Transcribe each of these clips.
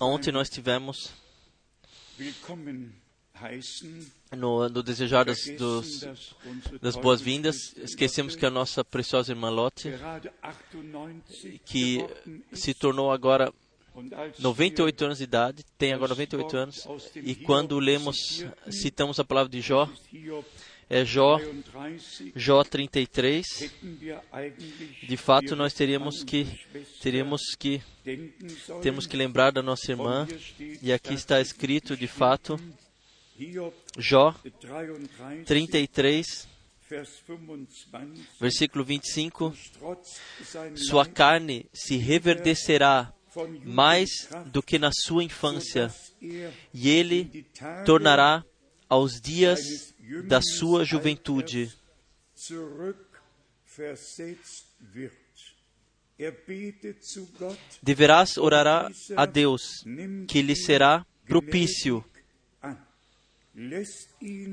Ontem nós tivemos no, no desejar das, dos, das boas-vindas, esquecemos que a nossa preciosa irmã Lotte, gerade 98 que se tornou agora und als 98 anos de idade, tem agora 98 anos, e quando lemos, citamos a palavra de Jó, é Jó, 33 Jó 33, hätten wir eigentlich de fato nós teríamos que, teríamos que, temos que lembrar da nossa irmã, e aqui está escrito de fato, Jó 33, 33, Vers 25, versículo 25, trotz seinem sua carne se reverdecerá mais do que na sua infância, e ele tornará aos dias da sua juventude. Er Deverás orar a Deus, que lhe será propício,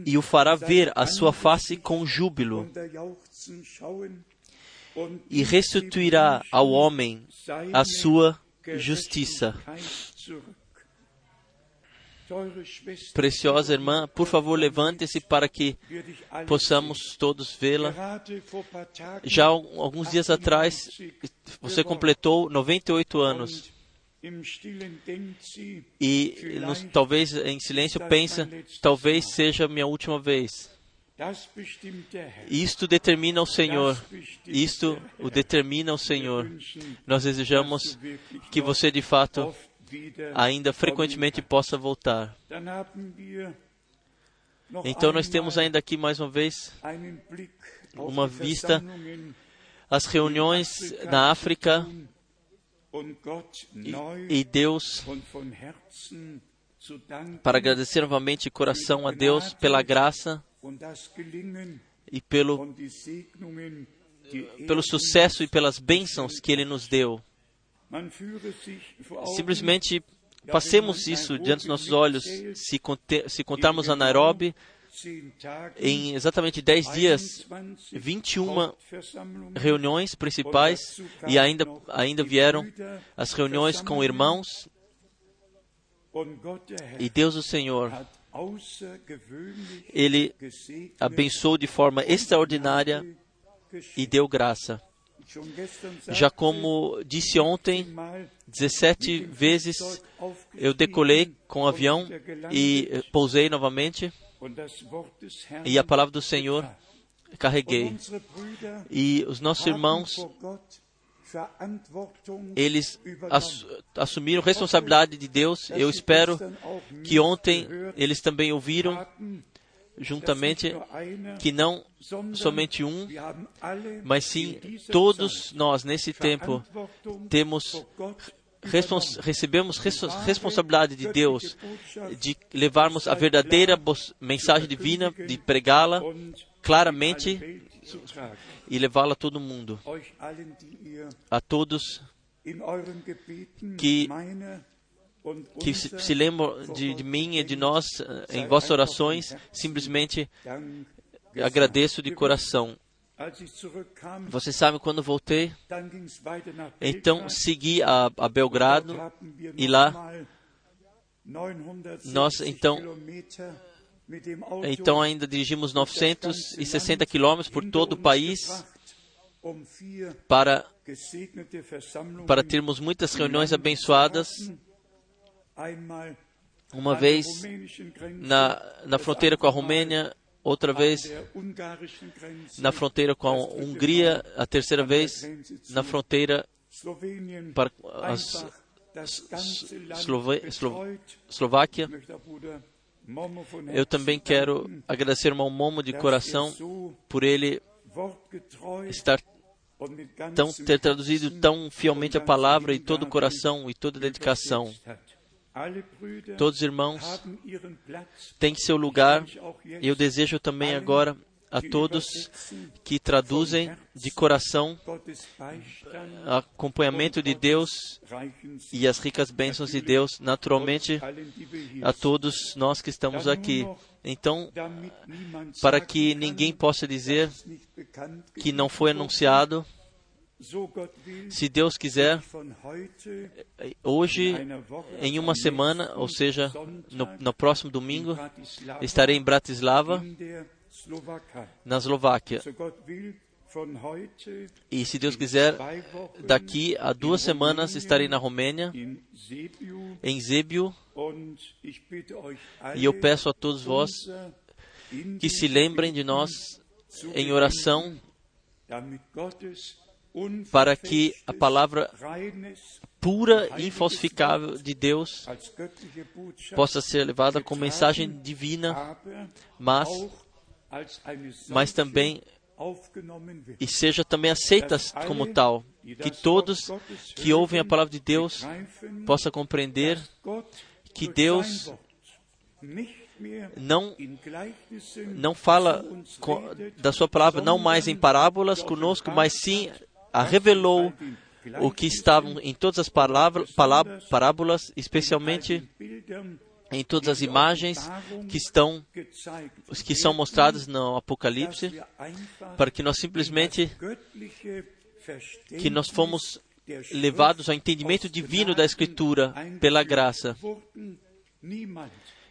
e o fará ver a sua face com júbilo, e restituirá ao homem a sua justiça. Preciosa irmã, por favor, levante-se para que possamos todos vê-la. Já al- alguns dias atrás, você completou 98 anos. E nos- talvez em silêncio pensa, talvez seja minha última vez. Isto determina o Senhor. Isto o determina o Senhor. Nós desejamos que você de fato ainda frequentemente possa voltar. Então nós temos ainda aqui mais uma vez uma vista as reuniões na África e, e Deus para agradecer novamente de coração a Deus pela graça e pelo, pelo sucesso e pelas bênçãos que Ele nos deu. Simplesmente passemos isso diante dos nossos olhos. Se, se contarmos a Nairobi, em exatamente 10 dias, 21 21 Hauptversammlungen reuniões principais e ainda, ainda vieram as reuniões com irmãos e Deus o Senhor, Ele abençoou de forma extraordinária e deu graça. Já como disse ontem, mal 17 vezes eu decolei com o avião e eh, pousei novamente e a palavra do Senhor carreguei. E os nossos irmãos, eles assumiram responsabilidade de Deus. Eu espero que ontem eles também ouviram juntamente que não somente um, mas sim todos nós nesse tempo temos respons recebemos res- responsabilidade de Deus de levarmos a verdadeira mensagem divina, de pregá-la claramente e levá-la a todo mundo, a todos Que- que se, lembram de, de mim e de nós eh, em vossas orações. Simplesmente agradeço de coração. Vocês sabem quando voltei? Então segui a, a Belgrado e lá nochmal 960 nós, então- Então ainda dirigimos 960 quilômetros por todo o país para, para termos muitas reuniões abençoadas. Uma vez na, na fronteira com a Romênia, outra vez na fronteira com a Hungria, a terceira vez na fronteira para Slo- betreut. Eslováquia. Eu também quero agradecer ao Momo de coração er por ele estar tão, ter traduzido tão fielmente a palavra e todo o coração e toda a dedicação. Todos os irmãos têm seu lugar e eu desejo também agora a todos que traduzem de coração acompanhamento de Deus e as ricas bênçãos de Deus, naturalmente a todos nós que estamos aqui. Então, para que ninguém possa dizer que não foi anunciado, Se Deus quiser, heute hoje, em uma semana, ou seja, no, no próximo in domingo, estarei em Bratislava, na Eslováquia. E se Deus quiser, daqui a duas semanas estarei na Romênia, em Zébio, e eu peço a todos vós que se lembrem de nós em oração para que a palavra pura e infalsificável de Deus possa ser levada como mensagem divina, mas, mas também e seja também aceita como tal. Que todos que ouvem a palavra de Deus possam compreender que Deus não não fala da sua palavra não mais em parábolas conosco, mas sim a revelou o que estavam em todas as palavras, parábolas, especialmente em todas as imagens que estão que são mostradas no Apocalipse, para que nós simplesmente que nós fomos levados ao entendimento divino da Escritura pela graça.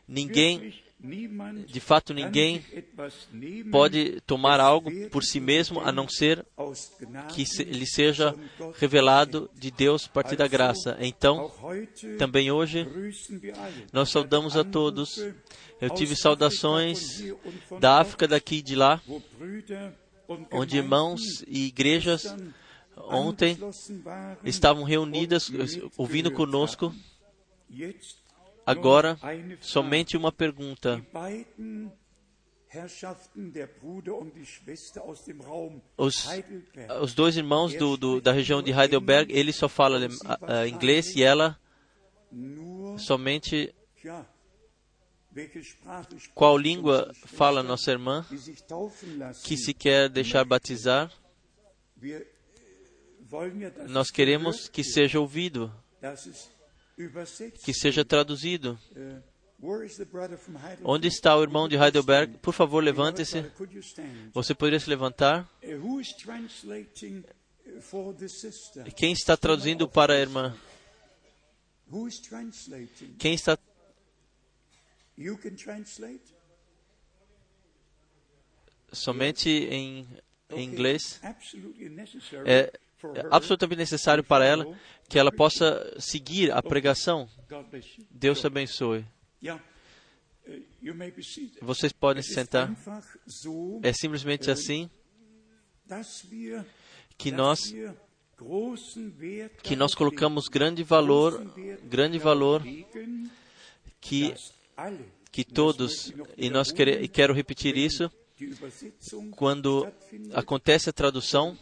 Ninguém, de fato ninguém pode tomar algo por si mesmo a não ser que lhe seja revelado de Deus a partir da graça. Então, também hoje, nós saudamos a todos. Eu tive saudações da África, daqui e de lá, onde irmãos e igrejas ontem estavam reunidas, ouvindo conosco. Agora, somente uma pergunta. Os, os dois irmãos do, do- da região de Heidelberg, ele só fala a inglês e ela somente qual língua fala nossa irmã que se quer deixar batizar. Äh, Nós queremos que seja ouvido, que seja traduzido. Äh? Onde está o irmão de Heidelberg? Por favor, levante-se. Você poderia se levantar? Quem está traduzindo para a irmã? Quem está somente em, em inglês? É. absolutamente necessário para ela que ela possa seguir a pregação. Bless you. Deus te abençoe. Uh. Vocês podem se sentar. É simplesmente assim dass wir, que nós que nós colocamos grande valor, grande valor que que todos e nós quere, e quero repetir isso quando acontece a tradução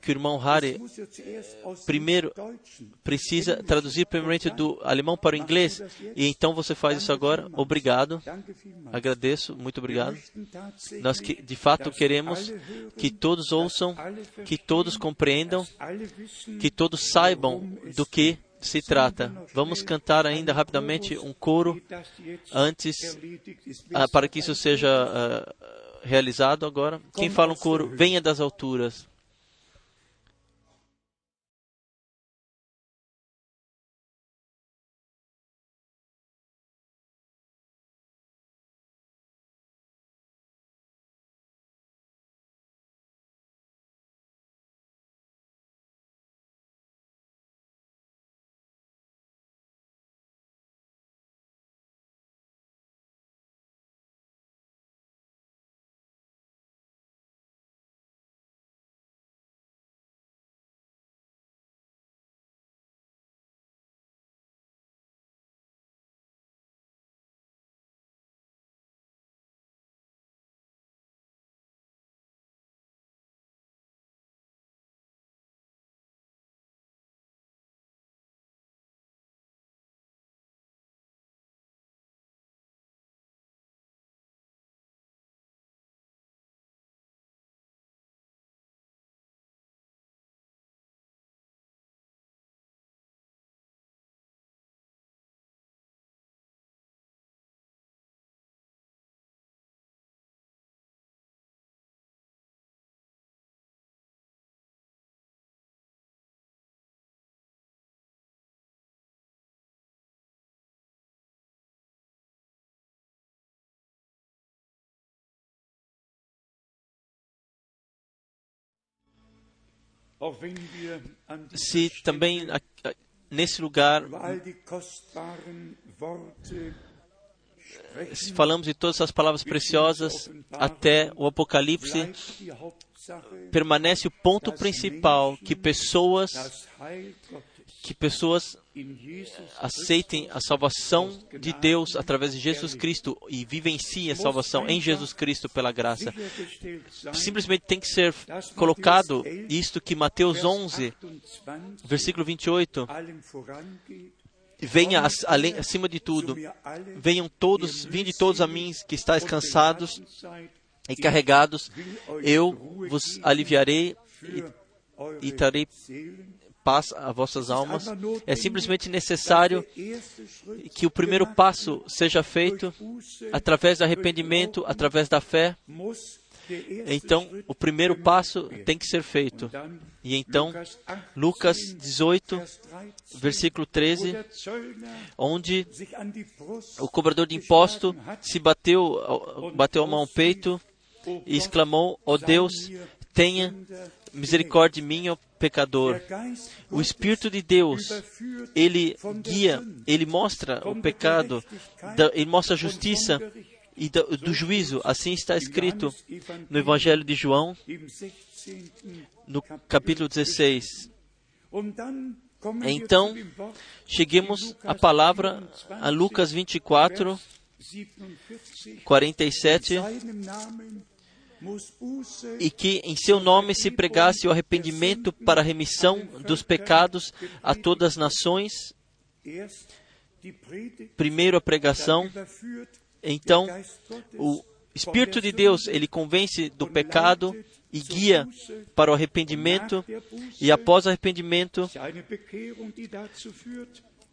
que o irmão dem primeiro precisa traduzir primeiramente do alemão para o inglês e então você faz isso agora. Obrigado. Agradeço, muito obrigado. Nós que, de fato queremos que todos ouçam, que todos compreendam, que todos saibam do que se trata. Vamos cantar ainda rapidamente um coro antes ah, para que isso seja ah, realizado agora. Quem fala um coro, venha das alturas. Se também nesse lugar sprechen, falamos de todas as palavras preciosas até o Apocalipse, permanece o ponto principal que pessoas que pessoas aceitem a salvação de Deus através de Jesus Cristo e vivenciem a salvação em Jesus Cristo pela graça. Simplesmente tem que ser colocado isto que Mateus 11, 28, versículo 28, allem vorangeht, venha além, acima de tudo. Venham todos, vinde todos a mim que estáis cansados e carregados, eu vos aliviarei e e trarei. Paz a vossas almas. É simplesmente necessário que o primeiro passo seja feito através do arrependimento, através da fé. Então, o primeiro passo tem que ser feito. E então, Lukas 18, Lucas 18, Vers 13, versículo wo 13, der Zöllner onde o cobrador de imposto se bateu, bateu a mão ao peito "O e exclamou: Ó sei Deus, tenha misericórdia de mim, pecador. O Espírito de Deus, ele guia, ele mostra o pecado, ele mostra a justiça e do, do juízo. Assim está escrito no Evangelho de João, im 16. no capítulo 16. Und dann kommen wir Então, Cheguemos à palavra a Lucas 24, 47. 47, In seinem Namen muss Buße e que em seu nome se pregasse o arrependimento para a remissão dos pecados a todas as nações, primeiro a pregação, então o Espírito de Deus, ele convence do pecado e guia para o arrependimento, e após o arrependimento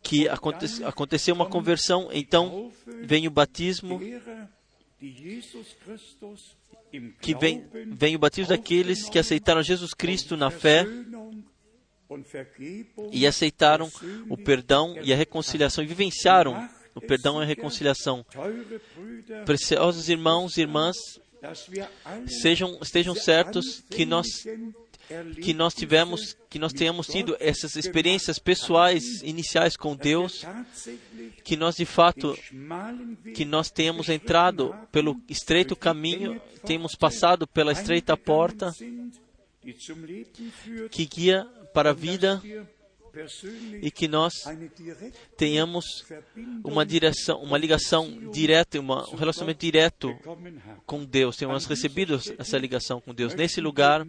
que aconte- aconteceu uma conversão, então vem o batismo, que vem, vem o batismo daqueles que aceitaram Jesus Cristo na fé e aceitaram o perdão e a reconciliação e vivenciaram o perdão e a reconciliação. Preciosos irmãos e irmãs, sejam, estejam certos que nós que nós tivemos, que nós tenhamos tido essas experiências pessoais iniciais com Deus, tatsächlich que nós de fato que nós tenhamos entrado pelo estreito caminho, tenhamos passado pela estreita porta que guia para a vida e que nós tenhamos uma direção, uma ligação direta, uma, um relacionamento direto com Deus. Tenhamos recebido essa ligação com Deus. Nesse lugar,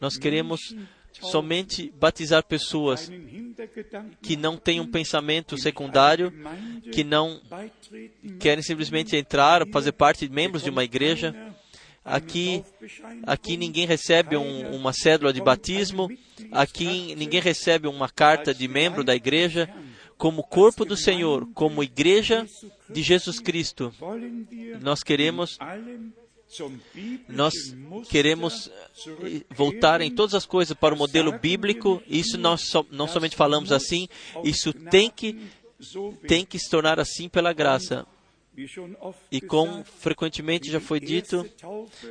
nós queremos somente batizar pessoas que não têm um pensamento secundário, que não querem simplesmente entrar, fazer parte de membros de uma igreja. Aqui, aqui ninguém recebe um, uma cédula de batismo, aqui ninguém recebe uma carta de membro da igreja. Como corpo do Senhor, como igreja de Jesus Cristo, nós queremos nós queremos eh, voltar em todas as coisas para o modelo bíblico. Isso nós so, não somente falamos assim, isso tem que tem que se tornar assim pela graça. E como frequentemente já foi dito,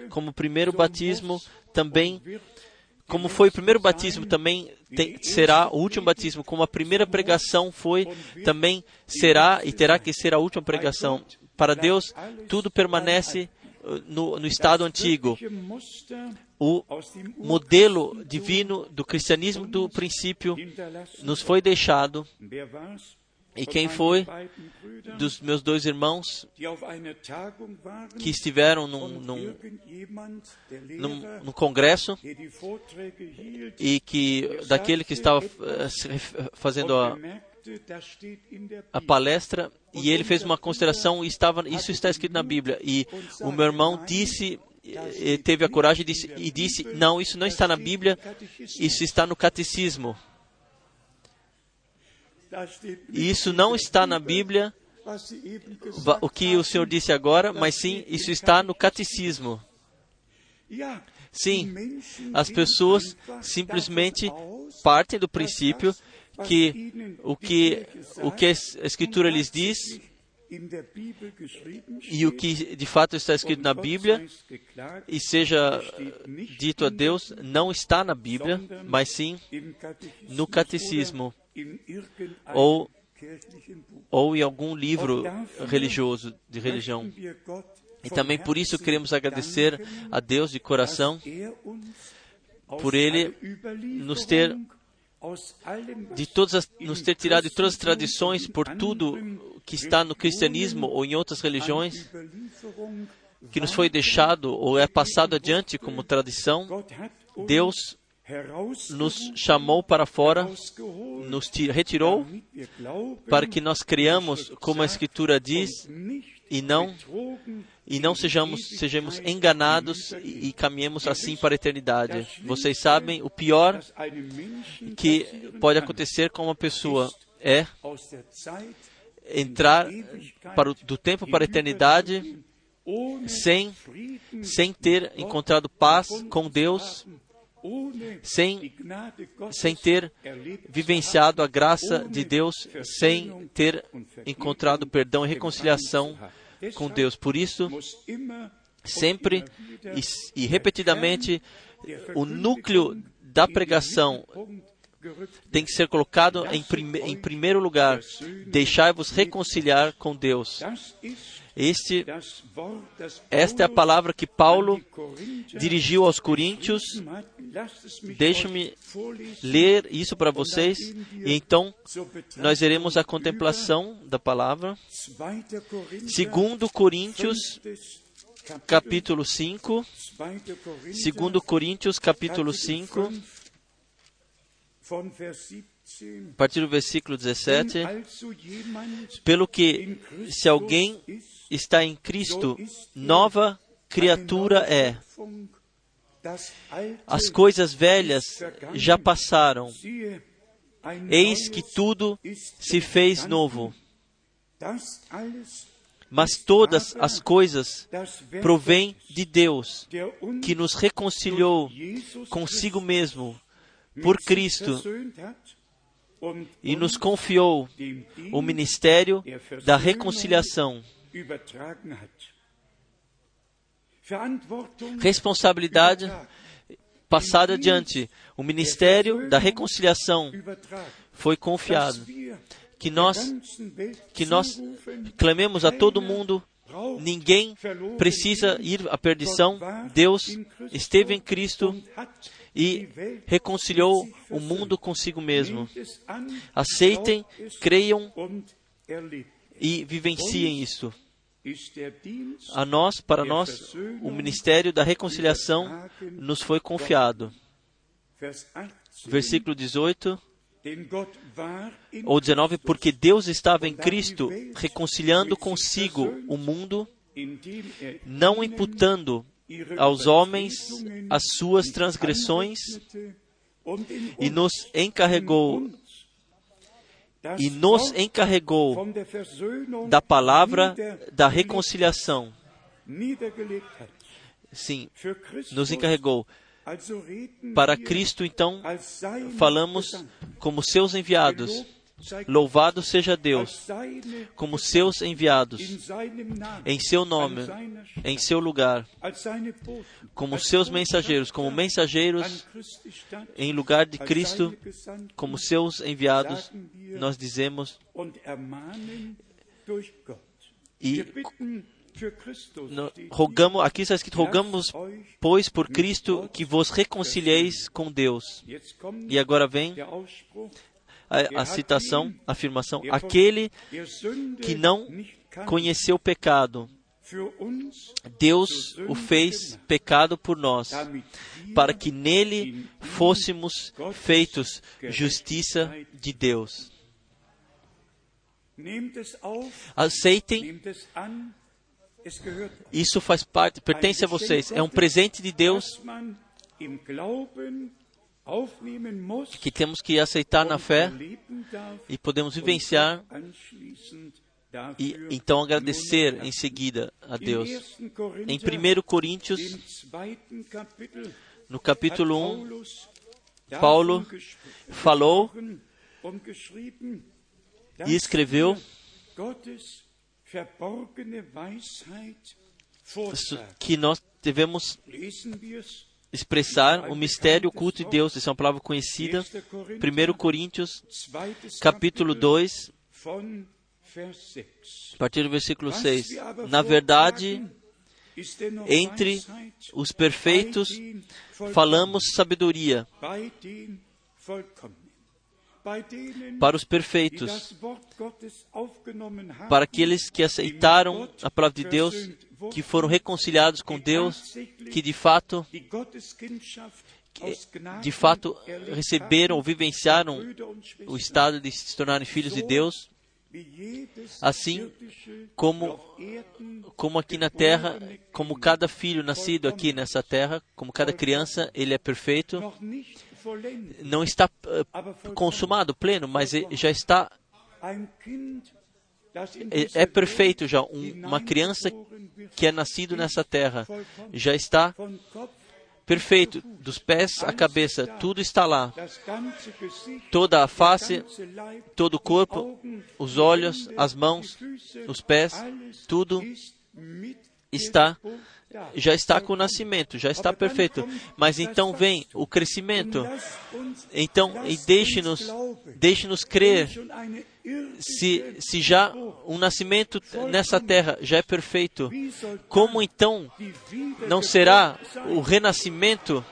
como primeiro batismo também, como foi o primeiro batismo também tem- será o último batismo, como a primeira pregação foi, também será e terá que ser a última pregação. Para Deus, tudo permanece uh, no, no estado antigo. O modelo divino do cristianismo do princípio nos foi deixado. E quem foi? dos meus dois irmãos que estiveram num, num, num, num congresso e que daquele que estava eh, ref- fazendo a, a palestra e ele fez uma consideração e estava isso está escrito na Bíblia. E o meu irmão disse eh, teve a coragem de, disse- e disse não isso não está na Bíblia isso está no catecismo e isso não está na Bíblia o que o Senhor disse agora mas sim isso está no catecismo. Sim, as pessoas simplesmente partem do princípio que o que o que a Escritura lhes diz e o que de fato está escrito na Bíblia, e seja dito a Deus, não está na Bíblia, mas sim no catecismo ou, ou em algum livro religioso de religião. E também por isso queremos agradecer a Deus de coração por Ele nos ter de todas as, nos ter tirado de todas as tradições por tudo que está no cristianismo ou em outras religiões que nos foi deixado ou é passado adiante como tradição, Deus nos chamou para fora, nos retirou para que nós criamos como a Escritura diz e não e não sejamos sejamos enganados e, e caminhemos assim para a eternidade. Vocês sabem o pior que pode acontecer com uma pessoa é entrar para o, do tempo para a eternidade sem sem ter encontrado paz com Deus sem, sem ter vivenciado a graça de Deus, sem ter encontrado perdão e reconciliação com Deus. Por isso, sempre e, e repetidamente, o núcleo da pregação tem que ser colocado em, prime em primeiro lugar. Deixai-vos reconciliar com Deus. Este, esta é a palavra que Paulo dirigiu aos Coríntios. Deixe-me ler isso para vocês e então nós iremos à contemplação da palavra. Segundo Coríntios, capítulo 5. Segundo Coríntios, capítulo 5 a partir do versículo 17, pelo que se alguém está em Cristo, nova criatura é. As coisas velhas já passaram, eis que tudo se fez novo. Mas todas as coisas provêm de Deus, que nos reconciliou consigo mesmo por Cristo e nos confiou o ministério da reconciliação. Responsabilidade passada adiante. O ministério da reconciliação foi confiado. Que nós, que nós clamemos a todo mundo Ninguém precisa ir à perdição. Deus esteve em Cristo e reconciliou o mundo consigo mesmo. Aceitem, creiam e vivenciem isso. A nós, para nós, o ministério da reconciliação nos foi confiado. Versículo 18 ou 19, porque Deus estava em Cristo reconciliando consigo o mundo, não imputando aos homens as suas transgressões, e nos encarregou e nos encarregou da palavra da reconciliação. Sim, nos encarregou. Para Cristo, então, falamos como seus enviados. Louvado seja Deus, como seus enviados, em seu nome, em seu lugar, como seus mensageiros, como mensageiros em lugar de Cristo, como seus enviados, nós dizemos e rogamos, aqui está escrito, rogamos, pois, por Cristo, que vos reconcilieis com Deus. E agora vem a, a citação, a afirmação, aquele que não conheceu o pecado, Deus o fez pecado por nós, para que nele fôssemos feitos justiça de Deus. Aceitem isso faz parte, pertence a vocês. É um presente de Deus que temos que aceitar na fé e podemos vivenciar e então agradecer em seguida a Deus. Em 1 Coríntios, no capítulo 1, Paulo falou e escreveu que nós devemos expressar o mistério oculto de Deus. Essa é uma palavra conhecida. 1 Coríntios, capítulo Kapitel 2, von Vers 6. a partir do versículo Was 6. wir aber Na verdade, entre os perfeitos falamos sabedoria para os perfeitos, para aqueles que aceitaram a palavra de Deus, que foram reconciliados com Deus, que de fato, de fato receberam ou vivenciaram o estado de se tornarem filhos de Deus, assim como como aqui na terra, como cada filho nascido aqui nessa terra, como cada criança, ele é perfeito, não está eh, consumado, pleno, mas já está in é, perfeito já. Um, uma criança que é nascido nessa terra já está perfeito. dos pés à cabeça tudo está lá. Toda a face todo o corpo os olhos as mãos os pés tudo está já está com o nascimento já está perfeito. mas então vem o crescimento. Então e deixe-nos deixe-nos crer se se já um nascimento nessa terra já é perfeito como então não será o renascimento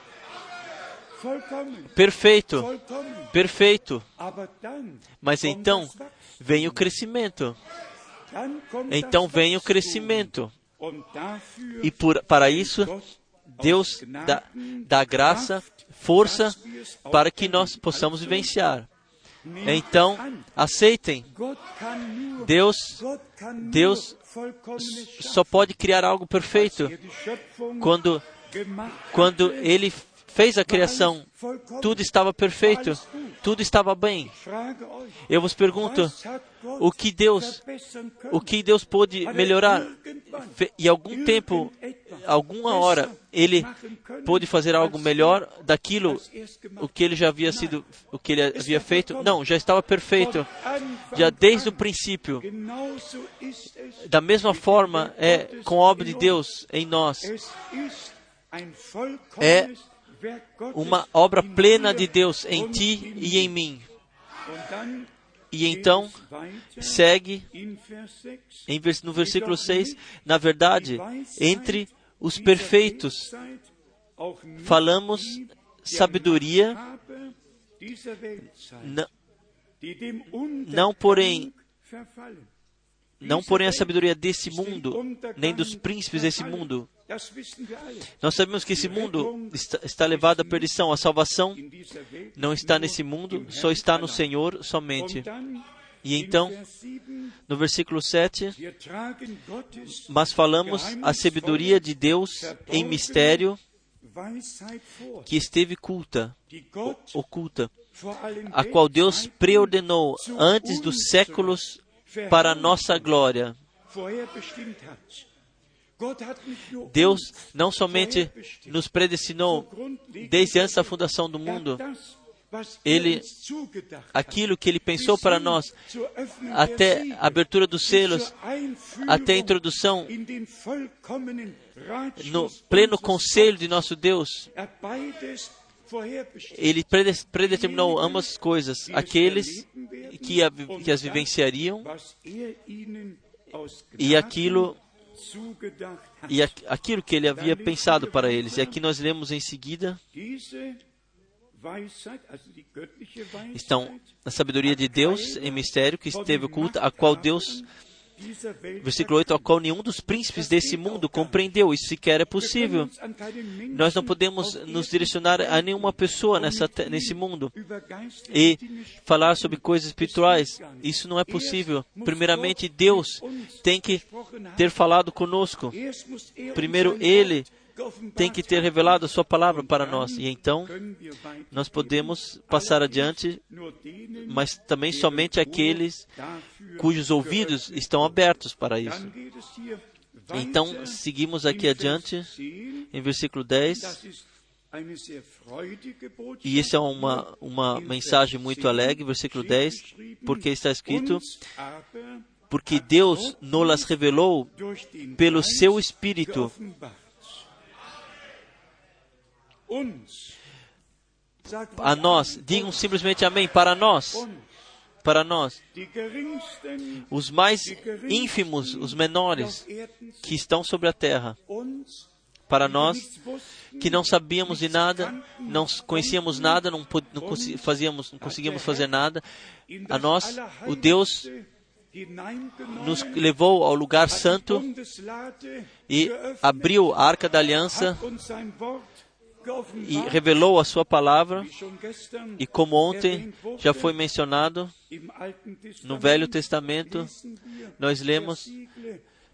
perfeito? Perfeito. Mas então vem o crescimento. Então vem o crescimento e por, para isso Deus dá, dá graça, força para que nós possamos vivenciar. Então, aceitem. Deus, Deus só pode criar algo perfeito er quando, quando Ele fez a criação. Tudo estava perfeito, tudo estava bem. Eu vos pergunto, o que Deus, o que Deus pôde melhorar? E algum tempo, alguma hora, Ele pôde fazer algo melhor daquilo o que ele já havia sido, o que ele havia feito? Não, já estava perfeito. Já desde o princípio. Da mesma forma é com a obra de. Deus em nós. É Uma obra plena de Deus em ti e em mim. E então segue in Vers 6. em vers- no versículo 6, na verdade, entre os perfeitos falamos sabedoria, Machthaber dieser Weltzeit, n- die dem não porém não porém a sabedoria desse mundo, nem dos príncipes desse mundo. Nós sabemos que esse mundo está, está levado à perdição. A salvação não está nesse mundo, só está no. Senhor somente. E então, Vers 7, no versículo 7, wir tragen Gottes mas falamos a sabedoria de Deus em mistério que esteve culta, oculta, a qual Deus preordenou antes dos séculos para a nossa glória. Deus não somente nos predestinou desde antes da fundação do Er mundo, Ele- er hat, aquilo que Ele pensou para nós, até a abertura dos selos, até a introdução no pleno conselho de nosso Deus. Er. Ele prede- predeterminou ambas as coisas, aqueles que, a- que as vivenciariam e aquilo. E aquilo que ele havia pensado para eles. E aqui nós lemos em seguida, estão a sabedoria de Deus em mistério que esteve oculta, a qual Deus, versículo 8, a qual nenhum dos príncipes desse mundo compreendeu. Isso sequer é possível. Nós não podemos nos direcionar a nenhuma pessoa nessa, nesse mundo e falar sobre coisas espirituais. Isso não é possível. Primeiramente, Deus tem que ter falado conosco. Primeiro, Ele tem que ter revelado a Sua palavra para nós. E então, nós podemos passar adiante, mas também somente aqueles cujos ouvidos estão abertos para isso. Então, seguimos aqui adiante, em versículo 10. E isso é uma, uma mensagem muito alegre, versículo 10, porque está escrito: porque Deus nos revelou pelo seu Espírito. A nós, digam simplesmente amém, para nós, para nós, os mais ínfimos, os menores que estão sobre a terra, para nós que não sabíamos de nada, não conhecíamos nada, não, não, fazíamos, não conseguíamos fazer nada, a nós, o Deus nos levou ao lugar santo e abriu a arca da aliança e revelou a sua palavra. E como ontem já foi mencionado no Velho Testamento, nós lemos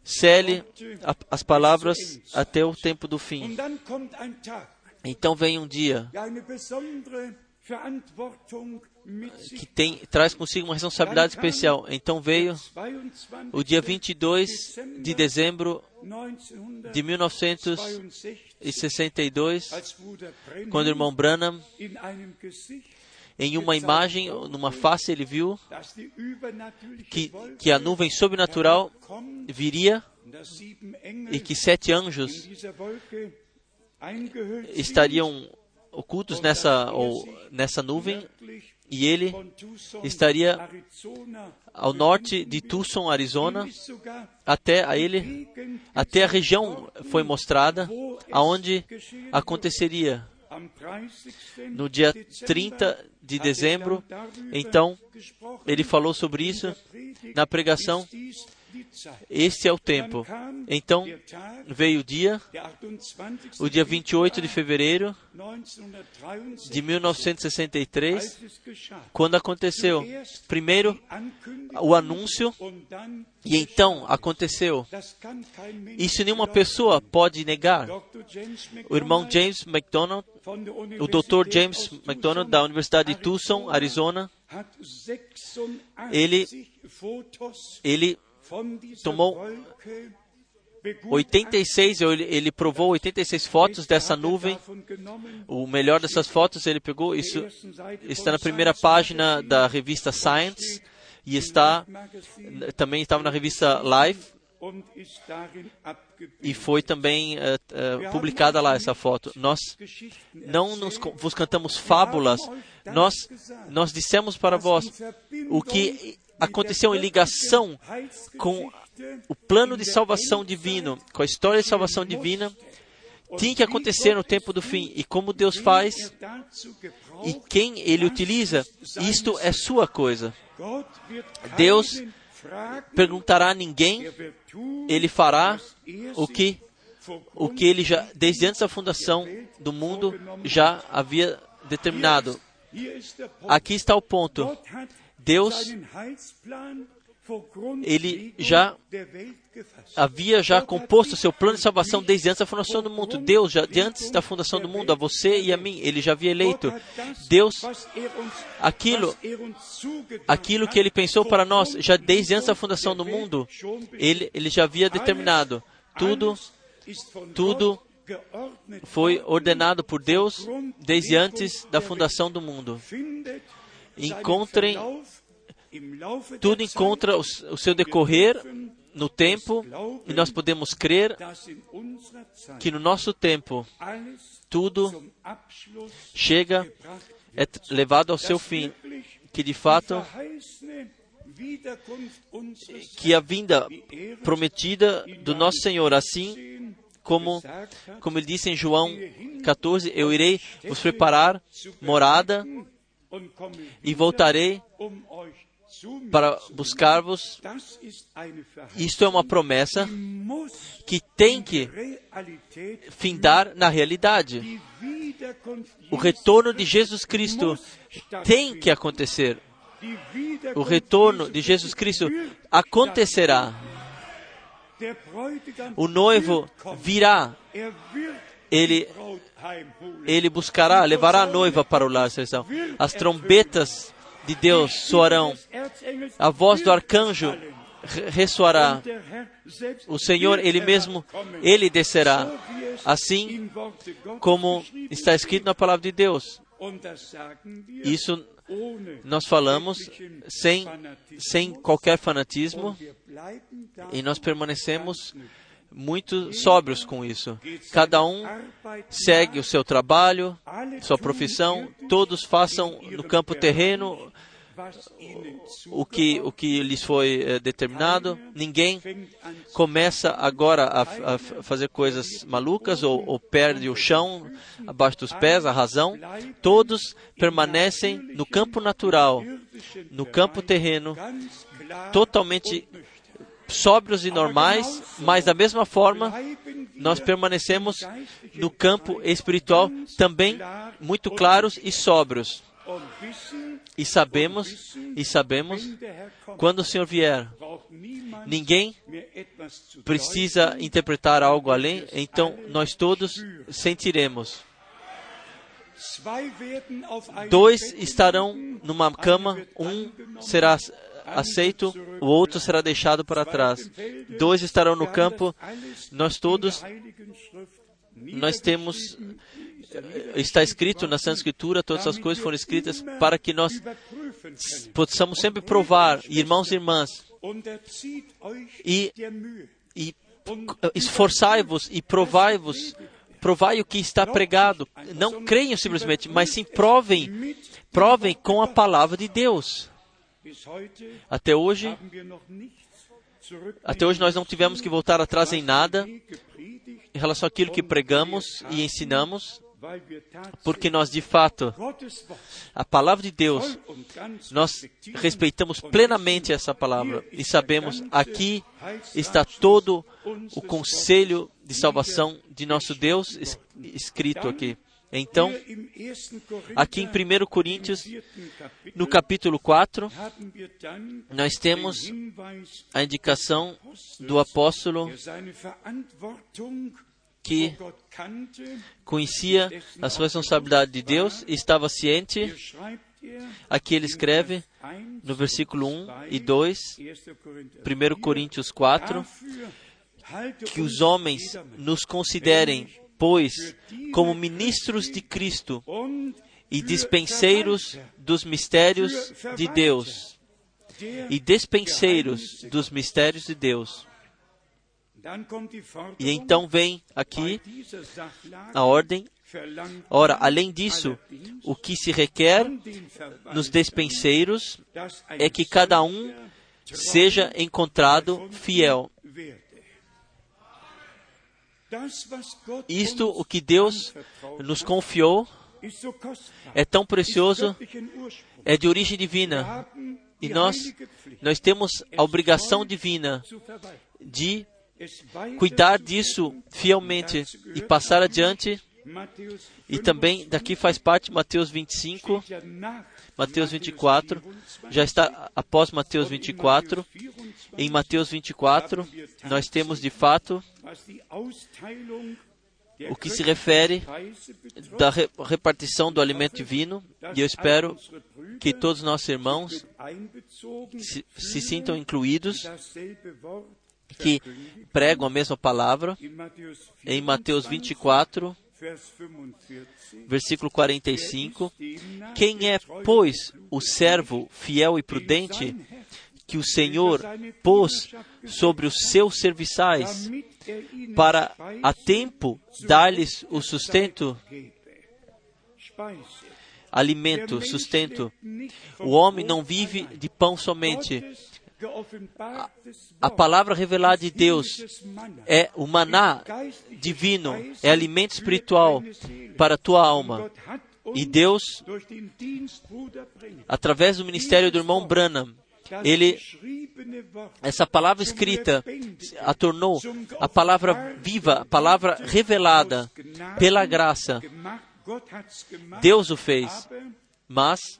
cele as palavras até o tempo do fim. Então vem um dia que tem, traz consigo uma responsabilidade especial. Então veio o dia 22 de dezembro de 1962, quando o irmão Branham, em uma imagem, numa face, ele viu que, que a nuvem sobrenatural viria e que sete anjos estariam ocultos nessa, ou, nessa nuvem e ele estaria ao norte de Tucson, Arizona, até a ele, até a região foi mostrada aonde aconteceria no dia 30 de dezembro. Então, ele falou sobre isso na pregação este é o tempo. Então veio o dia, o dia 28 de fevereiro de 1963, quando aconteceu primeiro o anúncio e então aconteceu. Isso nenhuma pessoa pode negar. O irmão James McDonald, o Dr. James McDonald da Universidade de Tucson, Arizona, ele ele tomou 86, ele provou 86 fotos dessa nuvem. O melhor dessas fotos ele pegou, isso está na primeira página da revista Science e está também estava na revista Life e foi também uh, uh, publicada lá essa foto. Nós não nos, vos cantamos fábulas, nós, nós dissemos para vós o que aconteceu em ligação com o plano de salvação divino, com a história de salvação divina, tinha que acontecer no tempo do fim. E como Deus faz e quem Ele utiliza, isto é sua coisa. Deus perguntará a ninguém, Ele fará o que o que Ele já desde antes da fundação do mundo já havia determinado. Aqui está o ponto. Deus ele já havia já composto seu plano de salvação desde antes da fundação do mundo. Deus já de antes da fundação do mundo, a você e a mim, ele já havia eleito. Deus aquilo aquilo que ele pensou para nós já desde antes da fundação do mundo, ele ele já havia determinado. Tudo tudo foi ordenado por Deus desde antes da fundação do mundo encontrem tudo encontra o, seu decorrer no tempo e nós podemos crer que no nosso tempo tudo chega, é levado ao seu fim, que de fato que a vinda prometida do nosso Senhor, assim como, como ele disse em João 14, eu irei vos preparar morada e voltarei para buscar-vos. Isto é uma promessa que tem que findar na realidade. O retorno de Jesus Cristo tem que acontecer. O retorno de Jesus Cristo acontecerá. O noivo virá. Ele ele buscará, levará a noiva para o lar celestial. As trombetas de Deus soarão. A voz do arcanjo ressoará. O Senhor, Ele mesmo, Ele descerá. Assim como está escrito na palavra de Deus. Isso nós falamos sem, sem qualquer fanatismo E nós permanecemos muito sóbrios com isso. Cada um segue o seu trabalho, sua profissão, todos façam no campo terreno o que, o que lhes foi eh, determinado. Ninguém começa agora a, a fazer coisas malucas ou, ou perde o chão abaixo dos pés, a razão. Todos permanecem no campo natural, no campo terreno, totalmente sóbrios e normais, mas da mesma forma nós permanecemos no campo espiritual também muito claros e sóbrios. E sabemos, e sabemos, quando o Senhor vier, ninguém precisa interpretar algo além, então nós todos sentiremos. Dois estarão numa cama, um será aceito, o outro será deixado para trás. Dois estarão no campo, nós todos, nós temos, está escrito na Santa Escritura, todas as coisas foram escritas para que nós possamos sempre provar, irmãos e irmãs, e, e esforçai-vos e provai-vos, provai o que está pregado. Não creiam simplesmente, mas sim provem, provem com a palavra de Deus. Até hoje, até hoje nós não tivemos que voltar atrás em nada em relação àquilo que pregamos e ensinamos, porque nós de fato, a palavra de Deus, nós respeitamos plenamente essa palavra e sabemos aqui está todo o conselho de salvação de nosso Deus escrito aqui. Então, aqui em 1 Coríntios, no capítulo 4, nós temos a indicação do apóstolo que conhecia a sua responsabilidade de Deus e estava ciente. Aqui ele escreve no versículo 1 e 2, 1 Coríntios 4, que os homens nos considerem pois, como ministros de Cristo e dispenseiros dos mistérios de Deus. E dispenseiros dos mistérios de Deus. E então vem aqui a ordem. Ora, além disso, o que se requer nos despenseiros é que cada um seja encontrado fiel. Isto, o que Deus nos confiou, é tão precioso, é de origem divina. E nós, nós temos a obrigação divina de cuidar disso fielmente e passar adiante. E também daqui faz parte Mateus 25, Mateus 24, já está após Mateus 24. Em Mateus 24, nós temos de fato o que se refere da repartição do alimento divino, e eu espero que todos os nossos irmãos se, se sintam incluídos, que pregam a mesma palavra. Em Mateus 24, versículo 45: Quem é, pois, o servo fiel e prudente que o Senhor pôs sobre os seus serviçais para a tempo dar-lhes o sustento? Alimento, sustento. O homem não vive de pão somente, a, palavra revelada de Deus é o maná divino, é alimento espiritual para a tua alma. E Deus, através do ministério do irmão Branham, ele, essa palavra escrita, a tornou a palavra viva, a palavra revelada pela graça. Deus o fez, mas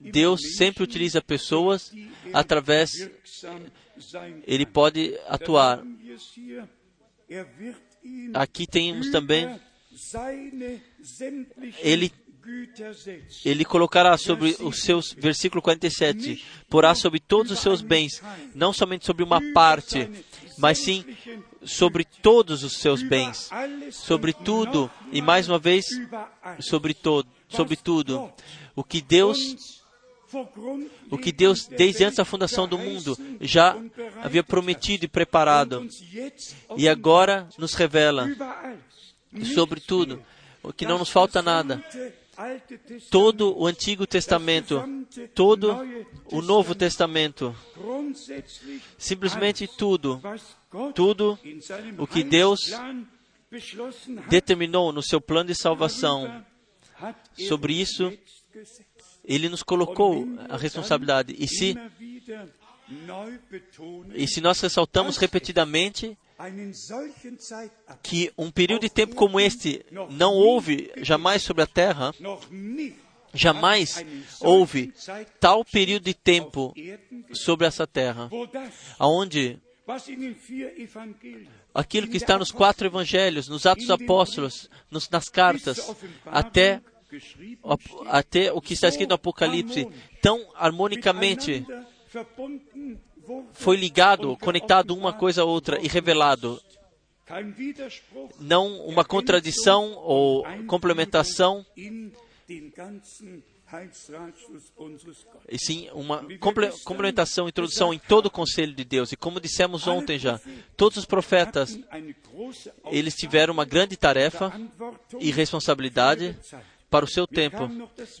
Deus sempre utiliza pessoas através, Ele pode atuar. Aqui temos também, Ele ele colocará sobre os seus, versículo 47, porá sobre todos os seus bens, não somente sobre uma parte, mas sim sobre todos os seus bens, sobre tudo, e mais uma vez, sobre todo, sobre tudo, o que Deus o que Deus, desde antes da fundação do mundo, já havia prometido e preparado, e agora nos revela sobre tudo, o que não nos falta nada. Todo o Antigo Testamento, todo o Novo Testamento, simplesmente tudo, tudo o que Deus determinou no seu plano de salvação, sobre isso ele nos colocou a responsabilidade. E se, e se nós ressaltamos repetidamente que um período de tempo como este não houve jamais sobre a terra, jamais houve tal período de tempo sobre essa terra, aonde aquilo que está nos quatro evangelhos, nos Atos Apóstolos, nos, nas cartas, até, até o que está escrito no Apocalipse, tão harmonicamente foi ligado, conectado uma coisa a outra e revelado. Não uma contradição ou complementação, e sim uma complementação, introdução em todo o conselho de Deus. E como dissemos ontem já, todos os profetas, eles tiveram uma grande tarefa e responsabilidade para o seu tempo.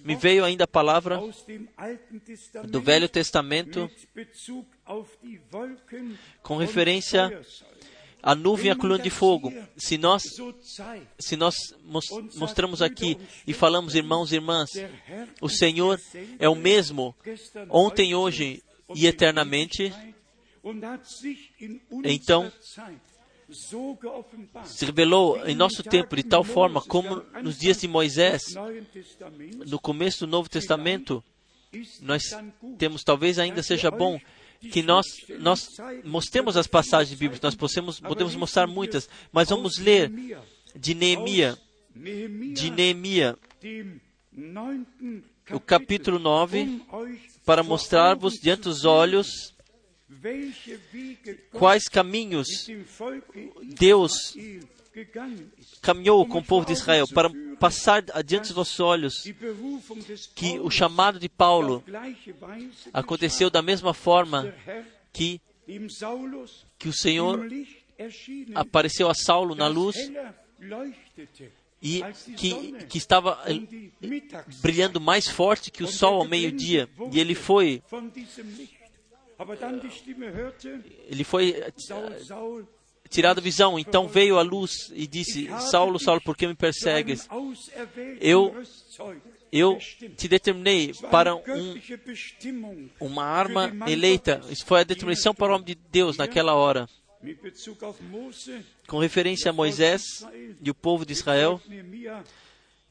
Me veio ainda a palavra do Velho Testamento com referência à nuvem e à coluna de fogo. Se nós, se nós mostramos aqui e falamos, irmãos e irmãs, o Senhor é o mesmo ontem, hoje e eternamente, então se revelou em nosso tempo de tal forma como nos dias de Moisés, no começo do Novo Testamento, nós temos, talvez ainda seja bom, que nós, nós mostremos as passagens bíblicas, nós podemos, podemos mostrar muitas, mas vamos ler de Neemia, de Neemia, o capítulo 9, para mostrar-vos diante dos olhos quais caminhos Deus caminhou com o povo de Israel para passar adiante dos nossos olhos que o chamado de Paulo aconteceu da mesma forma que, que o Senhor apareceu a Saulo na luz e que, que estava brilhando mais forte que o sol ao meio-dia. E ele foi ele foi eh, tirado a visão. Então veio a luz e disse: Saulo, Saulo, por que me persegues? Eu, eu te determinei para um, uma arma eleita. Isso foi a determinação para o homem de Deus naquela hora. Com referência a Moisés e o povo de Israel,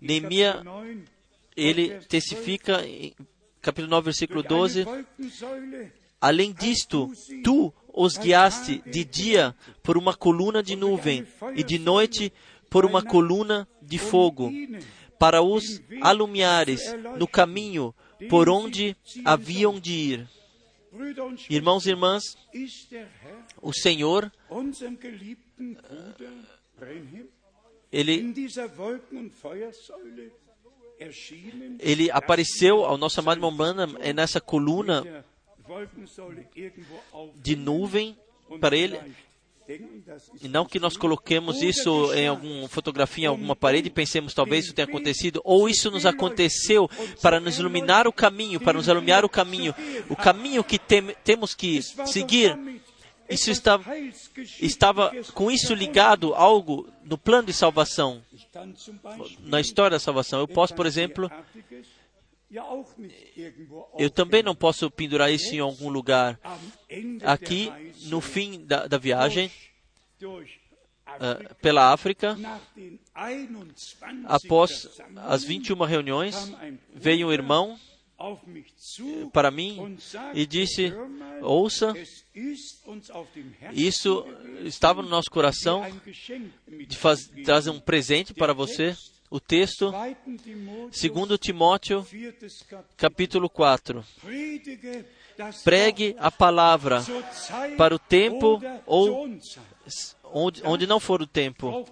Neemias, ele testifica capítulo 9, versículo 12 Além disto, tu os guiaste de dia por uma coluna de nuvem e de noite por uma coluna de fogo, para os alumiares no caminho por onde haviam de ir. Irmãos e irmãs, o Senhor, ele, ele apareceu ao nosso amado irmão nessa coluna de nuvem para ele. E não que nós coloquemos isso em alguma fotografia, em alguma parede e pensemos talvez isso tenha acontecido, ou isso nos aconteceu para nos iluminar o caminho, para nos iluminar o caminho, o caminho que tem, temos que seguir. Isso estava, estava com isso ligado algo no plano de salvação, na história da salvação. Eu posso, por exemplo, eu também não posso pendurar isso em algum lugar. Aqui, no fim da, da viagem, uh, pela África, após as 21 reuniões, veio um irmão para mim e disse: Ouça, isso estava no nosso coração de fazer, trazer um presente para você o texto, segundo Timóteo, capítulo 4. Pregue a palavra para o tempo ou onde, onde não for o tempo.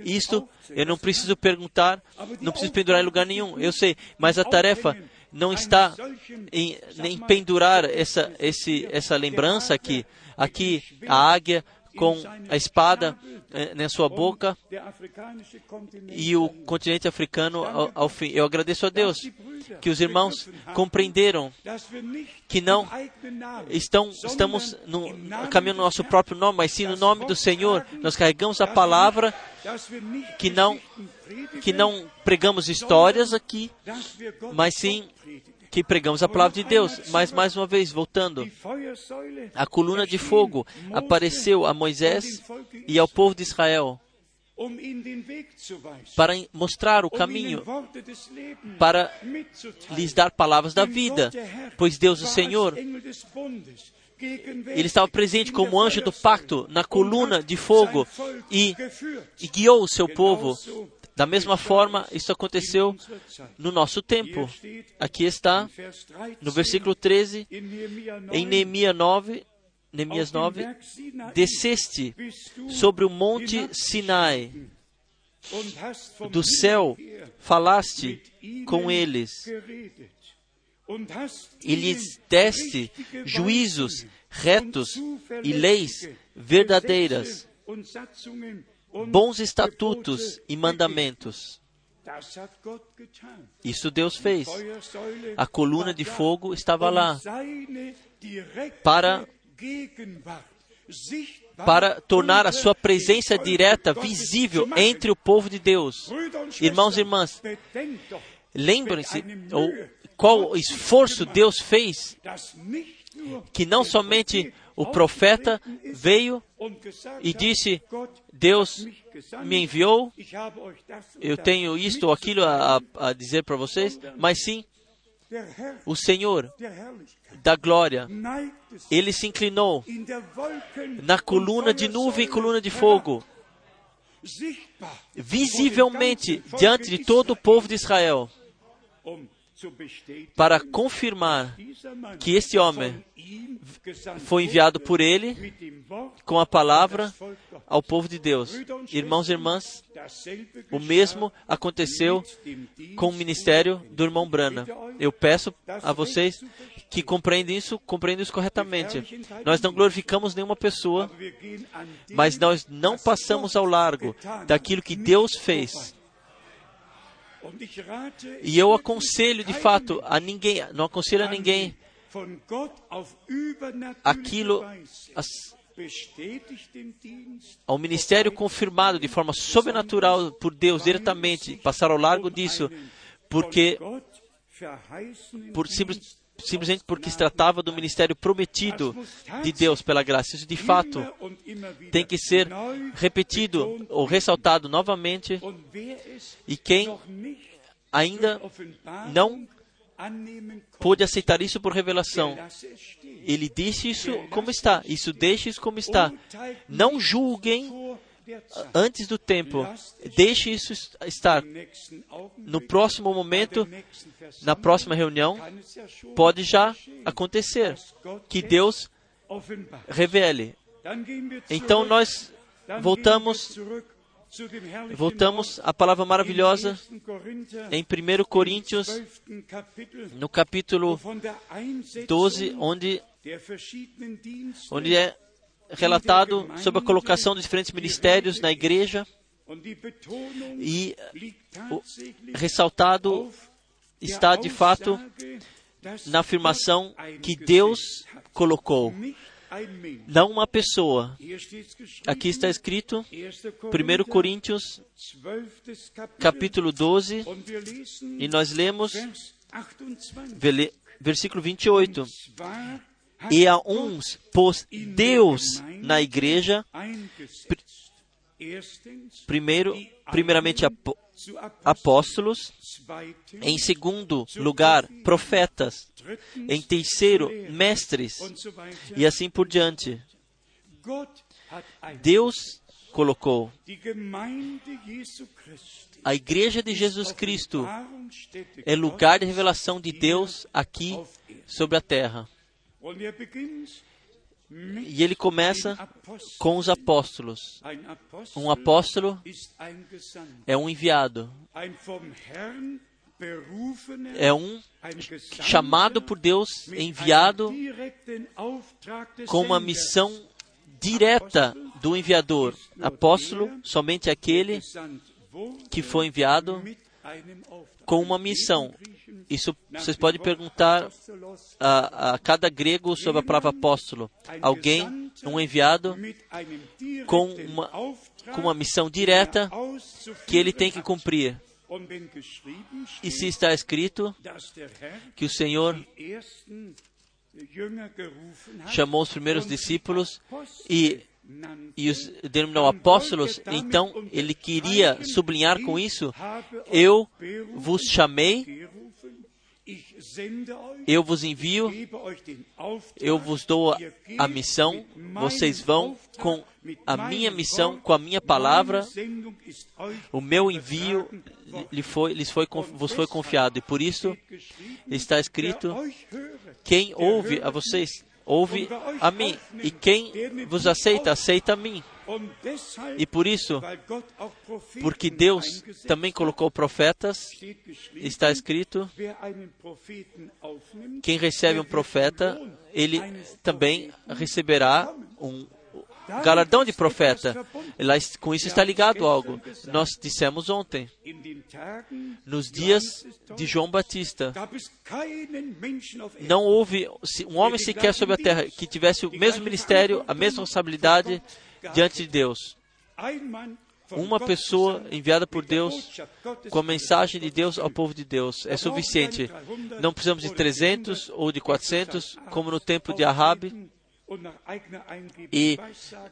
Isto eu não preciso perguntar, não preciso pendurar em lugar nenhum. Eu sei, mas a tarefa não está em, em pendurar essa, esse, essa lembrança aqui. Aqui a águia com a espada eh, na sua boca e o continente africano ao, ao, fim. Eu agradeço a Deus que os irmãos compreenderam que não estão, estamos no caminho do nosso próprio nome, mas sim no nome do Senhor. Nós carregamos a palavra que não que não pregamos histórias aqui, mas sim que pregamos a palavra de Deus. Mas, mais uma vez, voltando, a coluna de fogo apareceu a Moisés e ao povo de Israel para mostrar o caminho, para lhes dar palavras da vida, pois Deus, o Senhor, ele estava presente como anjo do pacto na coluna de fogo e, e guiou o seu povo da mesma forma, isso aconteceu no nosso tempo. Aqui está, no versículo 13, em Neemias 9, Neemias 9, desceste sobre o monte Sinai, do céu falaste com eles, e lhes deste juízos retos e leis verdadeiras bons estatutos e mandamentos. Isso Deus fez. A coluna de fogo estava lá para para tornar a sua presença direta visível entre o povo de Deus. Irmãos e irmãs, lembrem-se qual esforço Deus fez, que não somente o profeta veio e disse: Deus me enviou, eu tenho isto ou aquilo a, a dizer para vocês, mas sim, o Senhor da glória, ele se inclinou na coluna de nuvem e coluna de fogo, visivelmente diante de todo o povo de Israel, para confirmar que este homem foi enviado por ele com a palavra ao povo de Deus. Irmãos e irmãs, o mesmo aconteceu com o ministério do irmão Brana. Eu peço a vocês que compreendam isso, compreendam isso corretamente. Nós não glorificamos nenhuma pessoa, mas nós não passamos ao largo daquilo que Deus fez e eu aconselho de fato a ninguém, não aconselho a ninguém aquilo as, ao ministério confirmado de forma sobrenatural por Deus diretamente, passar ao largo disso, porque por simples, simplesmente porque se tratava do ministério prometido de Deus pela graça. Isso de fato tem que ser repetido ou ressaltado novamente. E quem ainda não pôde aceitar isso por revelação. Ele disse isso como está. Isso deixe isso como está. Não julguem antes do tempo. Deixe isso estar. No próximo momento, na próxima reunião, pode já acontecer que Deus revele. Então nós voltamos Voltamos à palavra maravilhosa em 1 Coríntios, no capítulo 12, onde, onde é relatado sobre a colocação dos diferentes ministérios na igreja e o, ressaltado está de fato na afirmação que Deus colocou não uma pessoa. Aqui está escrito, 1 Coríntios, capítulo 12, e nós lemos versículo 28. E a uns pôs Deus na igreja, primeiro, primeiramente apóstolos, em segundo lugar, profetas, em terceiro, mestres, e assim por diante. Deus colocou a igreja de Jesus Cristo é lugar de revelação de Deus aqui sobre a terra. E ele começa com os apóstolos. Um apóstolo é um enviado. é um chamado por Deus, enviado com uma missão direta do enviador. Apóstolo, somente aquele que foi enviado com uma missão. Isso vocês podem perguntar a, a cada grego sobre a palavra apóstolo. Alguém, um enviado, com uma, com uma missão direta que ele tem que cumprir. E se está escrito que o Senhor chamou os primeiros discípulos e, e os denominou apóstolos, então ele queria sublinhar com isso: Eu vos chamei, eu vos envio, eu vos dou a missão, vocês vão com a minha missão, com a minha palavra, o meu envio lhe foi, lhes foi, vos foi confiado. E por isso está escrito: quem ouve a vocês, ouve a mim. E quem vos aceita, aceita a mim. E por isso, porque Deus também colocou profetas, está escrito: quem recebe um profeta, ele também receberá um galardão de profeta. Com isso está ligado algo. Nós dissemos ontem, nos dias de João Batista, não houve um homem sequer sobre a terra que tivesse o mesmo ministério, a mesma responsabilidade diante de Deus. Uma pessoa enviada por Deus com a mensagem de Deus ao povo de Deus é suficiente. Não precisamos de 300 ou de 400, como no tempo de Ahab, e,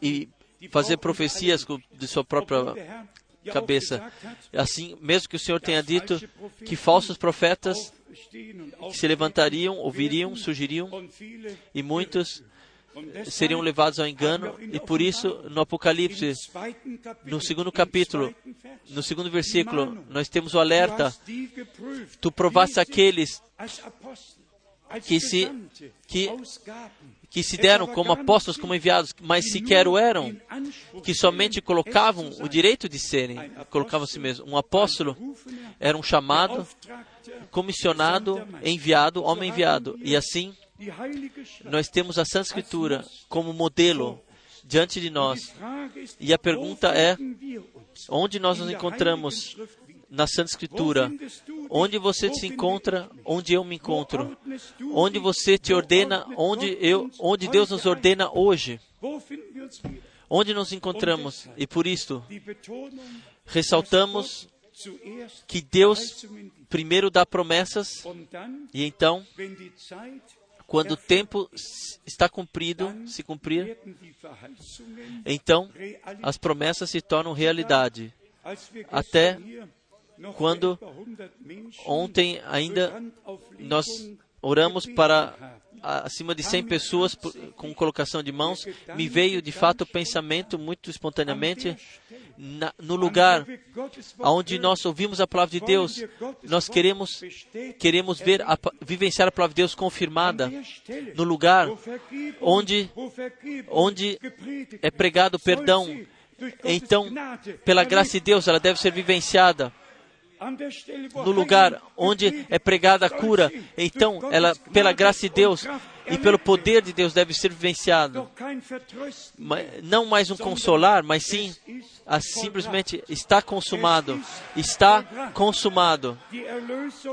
e fazer profecias de sua própria cabeça. Assim, mesmo que o Senhor tenha dito que falsos profetas se levantariam, ouviriam, surgiriam, e muitos seriam levados ao engano, e por isso, no Apocalipse, no segundo capítulo, no segundo versículo, nós temos o alerta: Tu provaste aqueles que se, que, que se deram como apóstolos, como enviados, mas sequer o eram, que somente colocavam o direito de serem, colocavam si mesmo. Um apóstolo era um chamado, comissionado, enviado, homem enviado. E assim, nós temos a Santa Escritura como modelo diante de nós. E a pergunta é: onde nós nos encontramos na Santa Escritura? Onde você se encontra, onde eu me encontro? Onde você te ordena, onde eu, onde Deus nos ordena hoje? Onde nos encontramos? E por isso ressaltamos que Deus primeiro dá promessas e então quando o tempo está cumprido, se cumprir, então as promessas se tornam realidade. Até quando ontem ainda nós oramos para acima de 100 pessoas com colocação de mãos, me veio de fato o pensamento muito espontaneamente na, no lugar onde nós ouvimos a palavra de Deus, nós queremos queremos ver a, vivenciar a palavra de Deus confirmada no lugar onde onde é pregado perdão. Então, pela graça de Deus, ela deve ser vivenciada no lugar onde é pregada a cura, então ela, pela graça de Deus e pelo poder de Deus, deve ser vivenciada. Não mais um consolar, mas sim a, simplesmente está consumado. Está consumado.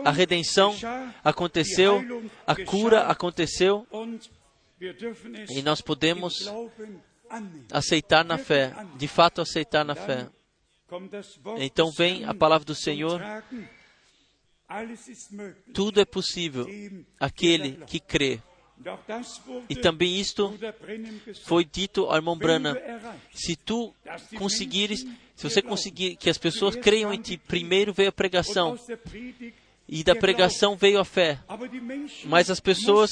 A redenção aconteceu, a cura aconteceu, e nós podemos aceitar na fé, de fato aceitar na fé. Então vem a palavra do Senhor. Tudo é possível aquele que crê. E também isto foi dito ao irmão Brana. Se tu conseguires, se você conseguir que as pessoas creiam em ti, primeiro veio a pregação e da pregação veio a fé. Mas as pessoas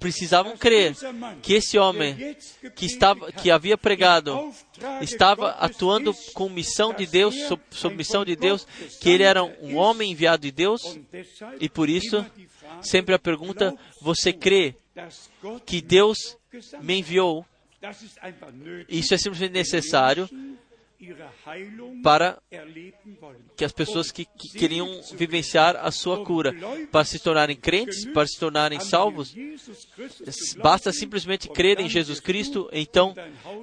precisavam crer que esse homem que, estava, que havia pregado estava atuando com missão de Deus, sob, sob missão de Deus, que ele era um homem enviado de Deus, e por isso, sempre a pergunta: você crê que Deus me enviou? Isso é simplesmente necessário para que as pessoas que, que, queriam vivenciar a sua cura, para se tornarem crentes, para se tornarem salvos, basta simplesmente crer em Jesus Cristo, então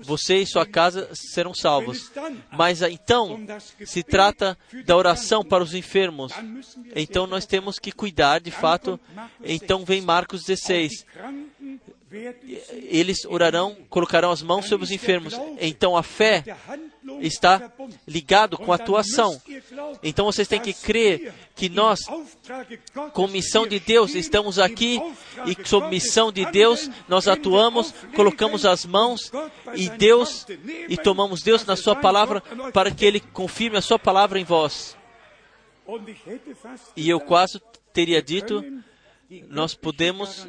você e sua casa serão salvos. Mas então se trata da oração para os enfermos, então nós temos que cuidar de fato. Então vem Marcos 16 eles orarão, colocarão as mãos sobre os enfermos. Então a fé está ligado com a atuação. Então vocês têm que crer que nós, com missão de Deus, estamos aqui e sob missão de Deus nós atuamos, colocamos as mãos e Deus e tomamos Deus na sua palavra para que ele confirme a sua palavra em vós. E eu quase teria dito, nós podemos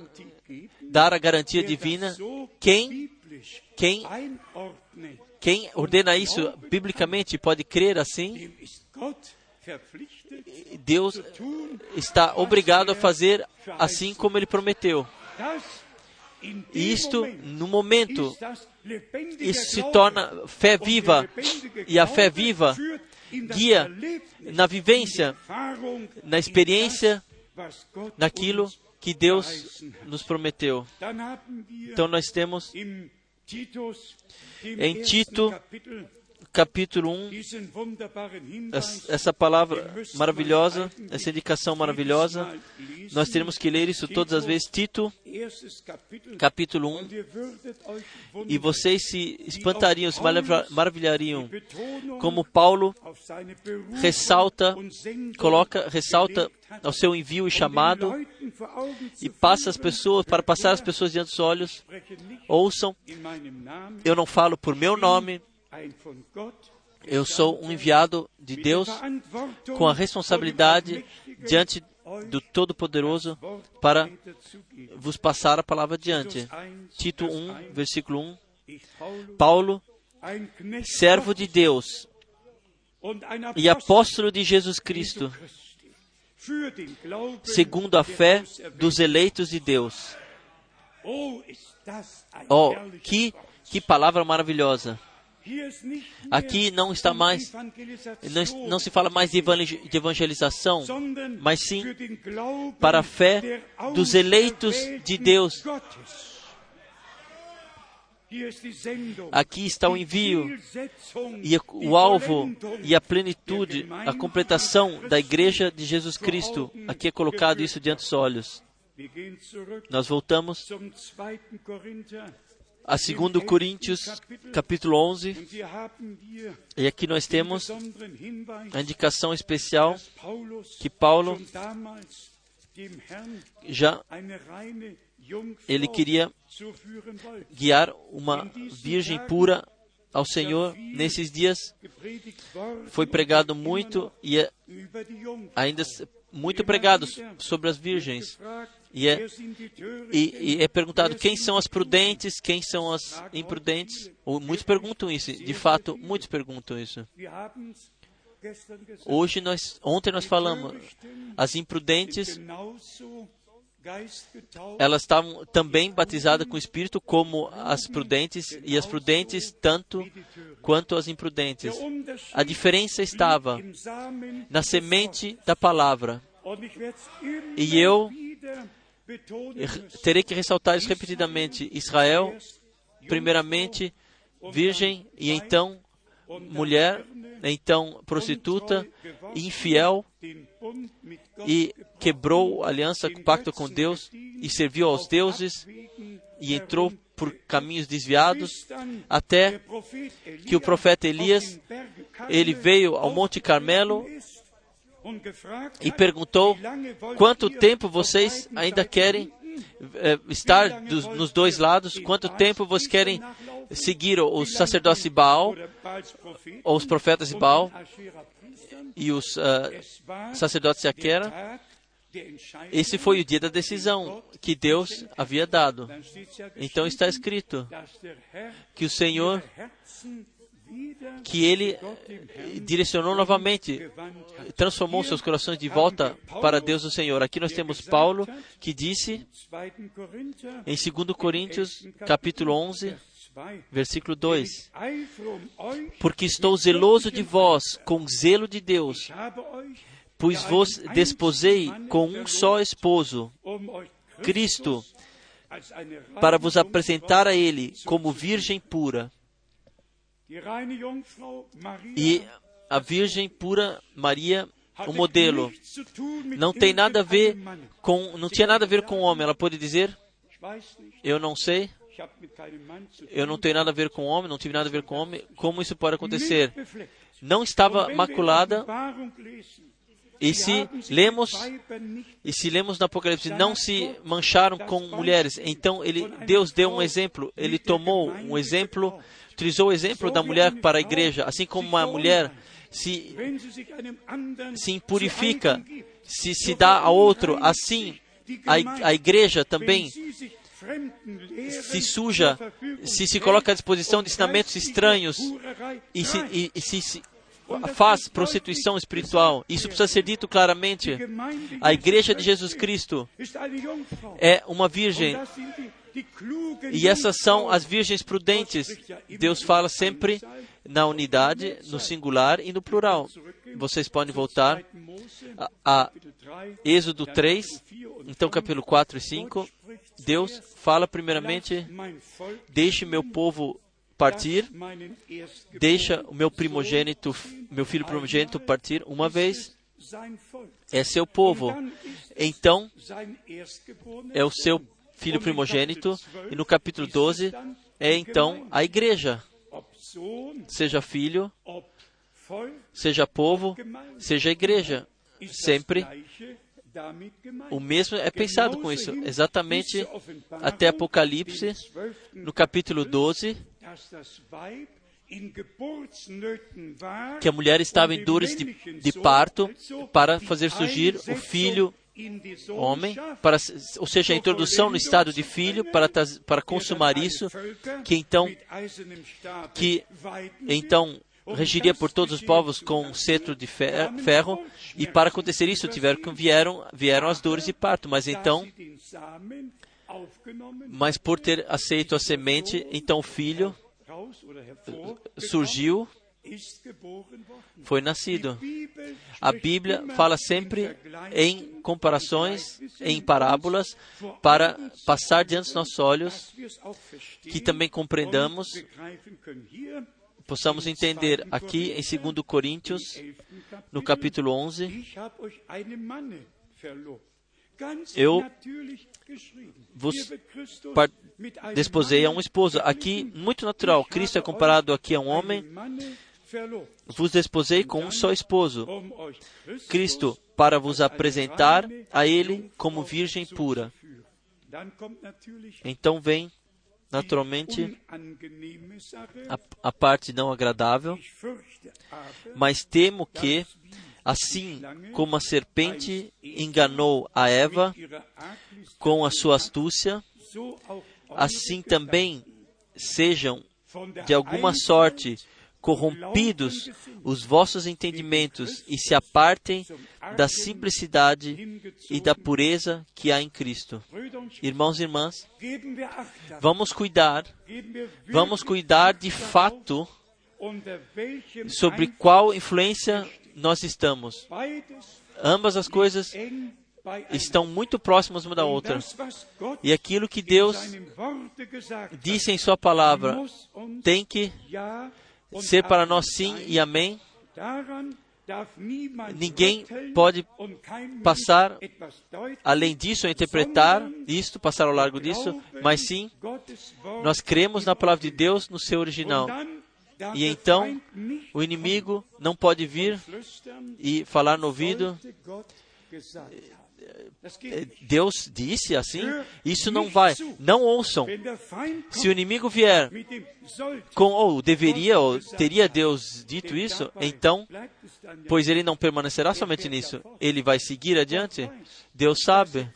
dar a garantia divina. Quem, quem, quem ordena isso biblicamente pode crer assim. Deus está obrigado a fazer assim como ele prometeu. Isto, no momento, isso se torna fé viva. E a fé viva guia na vivência, na experiência, naquilo que Deus nos prometeu. Então nós temos em Tito, capítulo 1, essa palavra maravilhosa, essa indicação maravilhosa. Nós teremos que ler isso todas as vezes. Tito, capítulo 1. E vocês se espantariam, se maravilhariam, como Paulo ressalta, coloca, ressalta ao seu envio e chamado e passa as pessoas, para passar as pessoas diante dos olhos, ouçam, eu não falo por meu nome, eu sou um enviado de Deus com a responsabilidade diante do Todo-Poderoso para vos passar a palavra adiante. Tito 1, versículo 1. Paulo, servo de Deus e apóstolo de Jesus Cristo, segundo a fé dos eleitos de Deus. Oh, que, que palavra maravilhosa! Aqui não está mais, não, não, se fala mais de evangelização, mas sim para a fé dos eleitos de Deus. Aqui está o envio e o alvo e a plenitude, a completação da igreja de Jesus Cristo. Aqui é colocado isso diante dos olhos. Nós voltamos a 2 Coríntios, capítulo 11. E aqui nós temos a indicação especial que Paulo já ele queria guiar uma virgem pura ao Senhor nesses dias. Foi pregado muito e é ainda muito pregado sobre as virgens. E é, e, e é perguntado quem são as prudentes, quem são as imprudentes. Ou, muitos perguntam isso. De fato, muitos perguntam isso. Hoje nós, ontem nós falamos, as imprudentes, elas estavam também batizadas com o Espírito como as prudentes e as prudentes tanto quanto as imprudentes. A diferença estava na semente da palavra. E eu terei que ressaltar isso repetidamente. Israel, primeiramente, virgem, e então mulher, então prostituta, infiel, e quebrou a aliança, o pacto com Deus, e serviu aos deuses, e entrou por caminhos desviados, até que o profeta Elias, ele veio ao Monte Carmelo e perguntou: quanto tempo vocês ainda querem eh, estar dos, nos dois lados? Quanto tempo vocês querem seguir os sacerdotes de Baal, ou os profetas de Baal e os uh, sacerdotes de? Esse foi o dia da decisão que Deus havia dado. Então está escrito que o Senhor que ele direcionou novamente, transformou seus corações de volta para Deus o Senhor. Aqui nós temos Paulo que disse em 2 Coríntios, capítulo 11, Versículo 2: Porque estou zeloso de vós com zelo de Deus, pois vos desposei com um só esposo, Cristo, para vos apresentar a Ele como Virgem pura. E a Virgem pura Maria, o modelo, não tem nada a ver com, não tinha nada a ver com o homem. Ela pode dizer, eu não sei, eu não tenho nada a ver com o homem, não tive nada a ver com o homem. Como isso pode acontecer? Não estava maculada. E se lemos e se lemos no Apocalipse, não se mancharam com mulheres. Então ele, Deus deu um exemplo. Ele tomou um exemplo, utilizou o exemplo da mulher para a igreja, assim como uma mulher se se impurifica, se se dá a outro, assim a, a igreja também se suja, se se coloca à disposição de ensinamentos estranhos e se, e, e se, se faz prostituição espiritual. Isso precisa ser dito claramente. A igreja de Jesus Cristo é uma virgem. E essas são as virgens prudentes. Deus fala sempre na unidade, no singular e no plural. Vocês podem voltar a, a Êxodo 3, então capítulo 4 e 5. Deus fala primeiramente: Deixe meu povo partir, deixa o meu primogênito, meu filho primogênito partir uma vez, é seu povo. Então, é o seu filho primogênito, e no capítulo 12 é então a igreja. Seja filho, seja povo, seja igreja. Sempre o mesmo é pensado com isso, exatamente até Apocalipse, no capítulo 12, que a mulher estava em dores de, de parto para fazer surgir o filho homem, para, ou seja, a introdução no estado de filho para, para consumar isso, que então, que então regiria por todos os povos com um cetro de ferro, e para acontecer isso tiveram vieram vieram as dores de parto, mas então mas por ter aceito a semente, então o filho surgiu, foi nascido. A Bíblia fala sempre em comparações, em parábolas, para passar diante dos nossos olhos, que também compreendamos possamos entender aqui em 2 Coríntios, no capítulo 11, eu vos desposei a uma esposa. Aqui, muito natural, Cristo é comparado aqui a um homem. Vos desposei com um só esposo, Cristo, para vos apresentar a Ele como virgem pura. Então vem naturalmente a, a, parte não agradável, mas temo que, assim como a serpente enganou a Eva com a sua astúcia, assim também sejam de alguma sorte corrompidos os vossos entendimentos e se apartem da simplicidade e da pureza que há em Cristo. Irmãos e irmãs, vamos cuidar, vamos cuidar de fato sobre qual influência nós estamos. Ambas as coisas estão muito próximas uma da outra. E aquilo que Deus disse em Sua palavra tem que ser para nós sim e amém. Ninguém pode passar além disso, interpretar isto, passar ao largo disso, mas sim, nós cremos na palavra de Deus no seu original. E então, o inimigo não pode vir e falar no ouvido Deus disse assim, isso não vai. Não ouçam. Se o inimigo vier com, ou deveria, ou teria Deus dito isso, então, pois ele não permanecerá somente nisso, ele vai seguir adiante. Deus sabe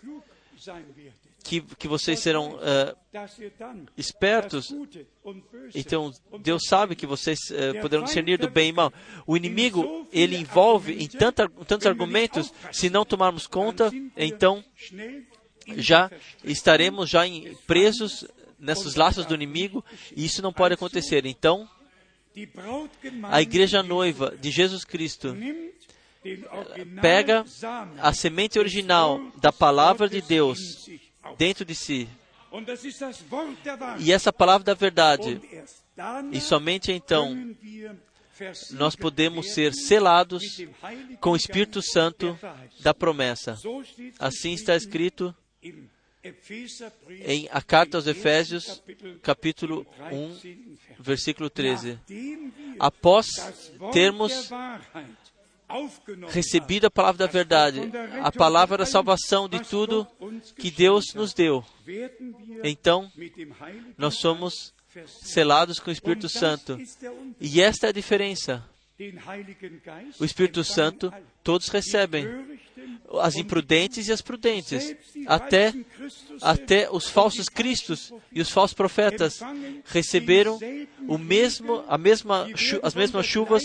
que, que vocês serão uh, espertos. Então, Deus sabe que vocês uh, poderão discernir do bem e mal. O inimigo, ele envolve em tanta, tantos argumentos, se não tomarmos conta, então já estaremos já em, presos nesses laços do inimigo, e isso não pode acontecer. Então, a igreja noiva de Jesus Cristo pega a semente original da palavra de Deus dentro de si. E essa palavra da verdade, e somente então nós podemos ser selados com o Espírito Santo da promessa. Assim está escrito em a carta aos Efésios, capítulo 1, versículo 13. Após termos recebido a palavra da verdade, a palavra da salvação de tudo que Deus nos deu, então nós somos selados com o Espírito Santo. E esta é a diferença. O Espírito Santo todos recebem, as imprudentes e as prudentes, até, até os falsos cristos e os falsos profetas receberam o mesmo, a mesma, as mesmas chuvas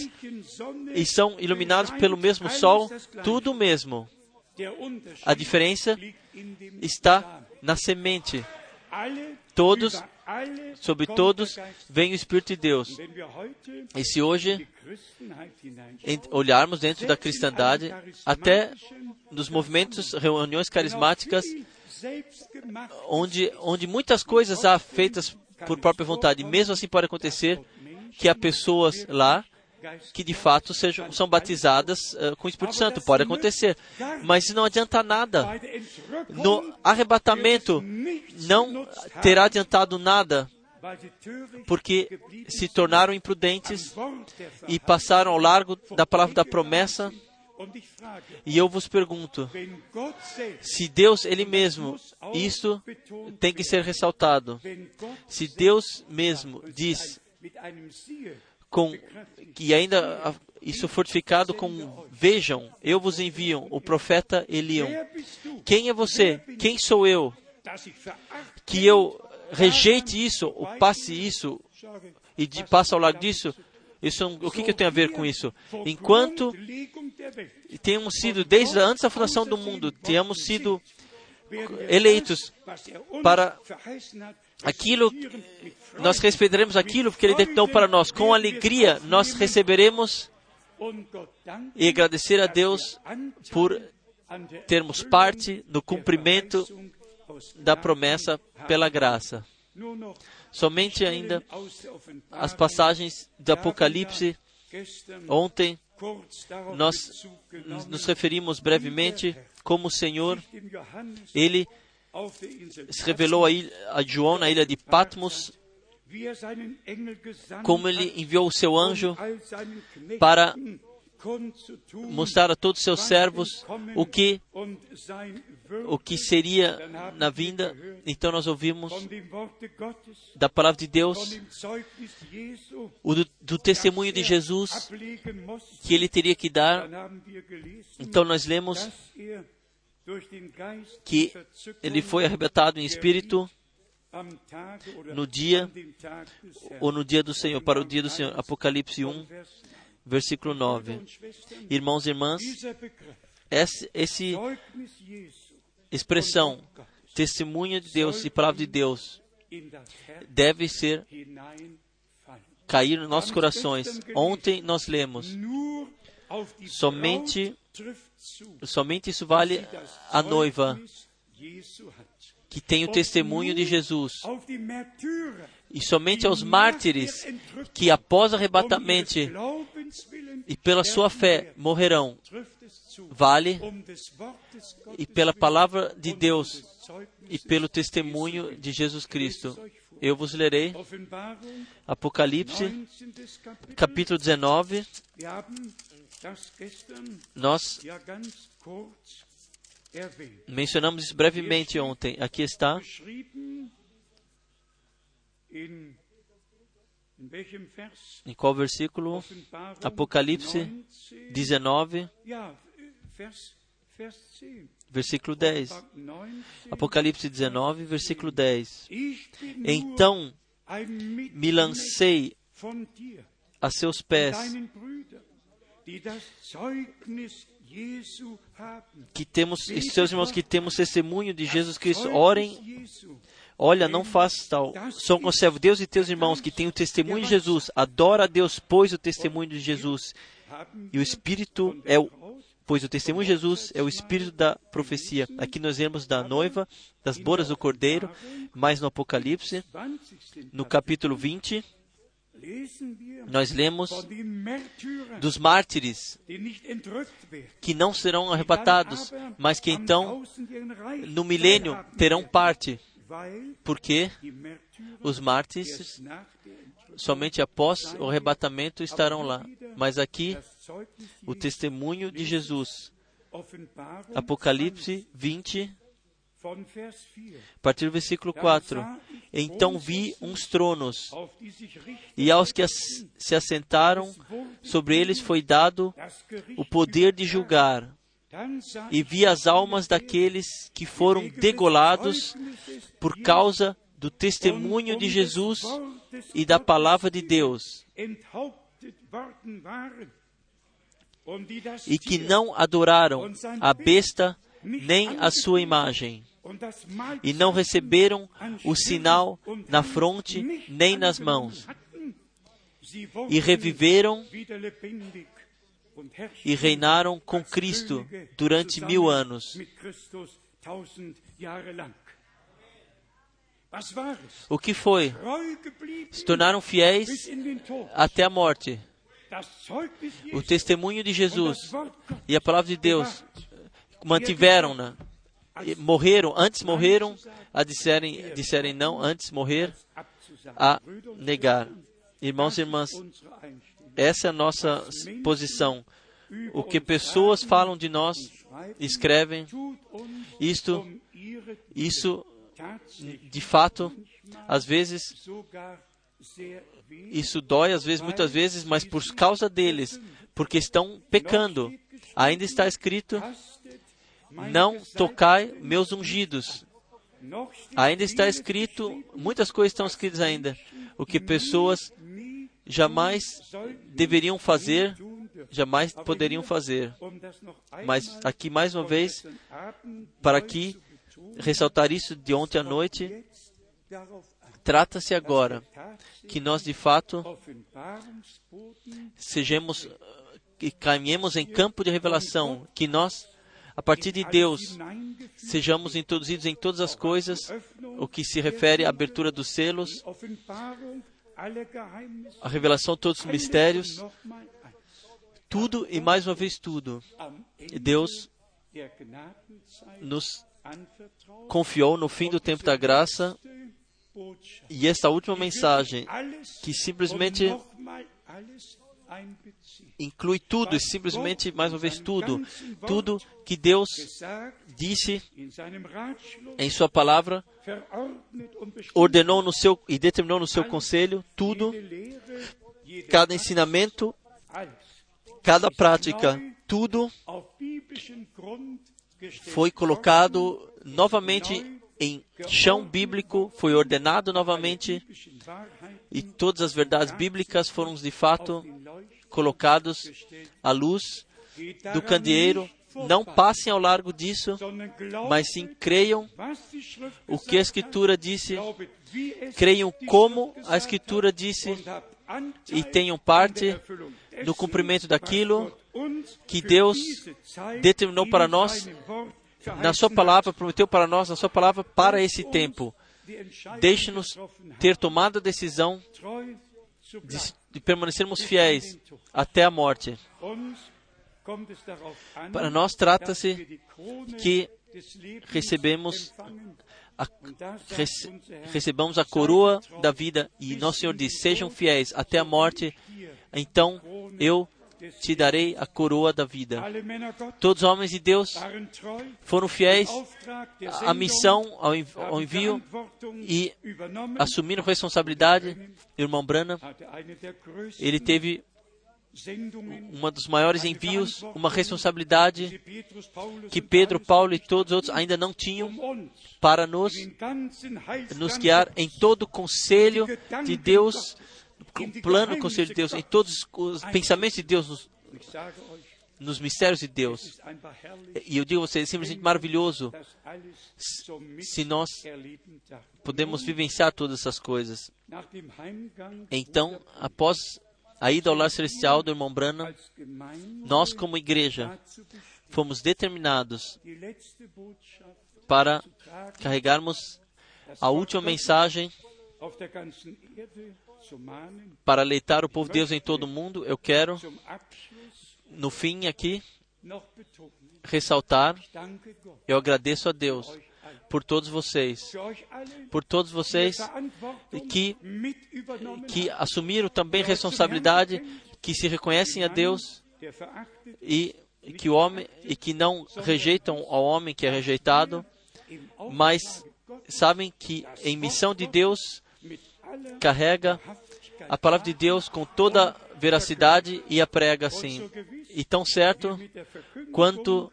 e são iluminados pelo mesmo sol, tudo o mesmo. A diferença está na semente. Todos sobre todos vem o Espírito de Deus. E se hoje olharmos dentro da cristandade, até nos movimentos, reuniões carismáticas, onde, onde muitas coisas há feitas por própria vontade, mesmo assim pode acontecer que há pessoas lá que de fato sejam, são batizadas uh, com o Espírito Santo. Pode acontecer. Mas não adianta nada. No arrebatamento não terá adiantado nada, porque se tornaram imprudentes e passaram ao largo da palavra da promessa. E eu vos pergunto, se Deus Ele mesmo, isso tem que ser ressaltado. Se Deus mesmo diz com que ainda isso fortificado com vejam, eu vos envio o profeta Elião. Quem é você? Quem sou eu? Que eu rejeite isso, ou passe isso e de, passe ao lado disso. Isso, o que, que eu tenho a ver com isso? Enquanto temos sido, desde antes da fundação do mundo, temos sido eleitos para aquilo, nós receberemos aquilo que Ele detinou para nós. Com alegria, nós receberemos e agradecer a Deus por termos parte no cumprimento da promessa pela graça. Somente ainda as passagens do Apocalipse. Ontem nós nos referimos brevemente como o Senhor, Ele se revelou a, ilha, a João na ilha de Patmos, como ele enviou o seu anjo para mostrar a todos os seus servos o que o que seria na vinda. Então nós ouvimos da palavra de Deus, o do, do testemunho de Jesus que ele teria que dar. Então nós lemos que ele foi arrebatado em espírito no dia ou no dia do Senhor, para o dia do Senhor. Apocalipse 1, versículo 9. Irmãos e irmãs, essa esse expressão, testemunho de Deus e palavra de Deus, deve ser cair nos nossos corações. Ontem nós lemos somente Somente isso vale a noiva que tem o testemunho de Jesus. E somente aos mártires que, após arrebatamento e pela sua fé, morrerão, vale, e pela palavra de Deus e pelo testemunho de Jesus Cristo. Eu vos lerei Apocalipse, capítulo 19. Nós mencionamos isso brevemente ontem. Aqui está. Em qual versículo? Apocalipse 19, versículo 10. Apocalipse 19, versículo 10. Então me lancei a seus pés que temos, seus irmãos que temos testemunho de Jesus Cristo, orem, Olha, não faz tal. São conservo Deus e teus irmãos que têm o testemunho de Jesus. Adora a Deus, pois o testemunho de Jesus. E o Espírito é o. Pois o testemunho de Jesus é o espírito da profecia. Aqui nós vemos da noiva, das bodas do cordeiro, mas no Apocalipse, no capítulo 20, nós lemos dos mártires que não serão arrebatados, mas que então, no milênio, terão parte, porque os mártires, somente após o arrebatamento, estarão lá. Mas aqui, o testemunho de Jesus. Apocalipse 20, a partir do versículo 4. Então vi uns tronos, e aos que se assentaram sobre eles foi dado o poder de julgar. E vi as almas daqueles que foram degolados por causa do testemunho de Jesus e da palavra de Deus, e que não adoraram a besta nem a sua imagem, e não receberam o sinal na fronte nem nas mãos, e reviveram e reinaram com Cristo durante mil anos. O que foi? Se tornaram fiéis até a morte. O testemunho de Jesus e a palavra de Deus mantiveram-na. Morreram, antes morreram a disserem, disserem não, antes morrer a negar. Irmãos e irmãs, essa é a nossa posição. O que pessoas falam de nós, escrevem, isto, isso, de fato, às vezes, isso dói, às vezes, muitas vezes, mas por causa deles, porque estão pecando. Ainda está escrito: não tocai meus ungidos. Ainda está escrito, muitas coisas estão escritas ainda, o que pessoas jamais deveriam fazer, jamais poderiam fazer. Mas aqui mais uma vez, para aqui ressaltar isso de ontem à noite, trata-se agora que nós de fato sejamos que caminhemos em campo de revelação, que nós a partir de Deus, sejamos introduzidos em todas as coisas, o que se refere à abertura dos selos, a revelação de todos os mistérios, tudo e mais uma vez tudo. Deus nos confiou no fim do tempo da graça e esta última mensagem, que simplesmente inclui tudo e simplesmente, mais uma vez, tudo. Tudo que Deus disse em Sua palavra, ordenou no seu e determinou no seu conselho, tudo, cada ensinamento, cada prática, tudo foi colocado novamente em chão bíblico, foi ordenado novamente e todas as verdades bíblicas foram de fato colocados à luz do candeeiro. Não passem ao largo disso, mas sim creiam o que a Escritura disse, creiam como a Escritura disse e tenham parte no cumprimento daquilo que Deus determinou para nós na Sua palavra, prometeu para nós, na Sua palavra, para esse tempo. Deixe-nos ter tomado a decisão de, de permanecermos fiéis até a morte. Para nós trata-se que recebemos a, rece, recebamos a coroa da vida e nosso Senhor diz: sejam fiéis até a morte, então eu te darei a coroa da vida. Todos os homens de Deus foram fiéis à missão, ao envio e assumiram responsabilidade. Irmão Branham, ele teve uma dos maiores envios, uma responsabilidade que Pedro, Paulo e todos os outros ainda não tinham para nos, nos guiar em todo o conselho de Deus o plano, o conselho de Deus, em todos os pensamentos de Deus. nos mistérios de Deus. E eu digo a vocês, é simplesmente maravilhoso se nós podemos vivenciar todas essas coisas. Então, após a ida ao lar celestial do irmão Branham, nós, como igreja, fomos determinados para carregarmos a última mensagem para aleitar o povo de Deus em todo o mundo. Eu quero, no fim aqui, ressaltar, eu agradeço a Deus por todos vocês, por todos vocês que, que assumiram também responsabilidade, que se reconhecem a Deus e que o homem e que não rejeitam ao homem que é rejeitado, mas sabem que em missão de Deus carrega a palavra de Deus com toda veracidade e a prega assim. E tão certo quanto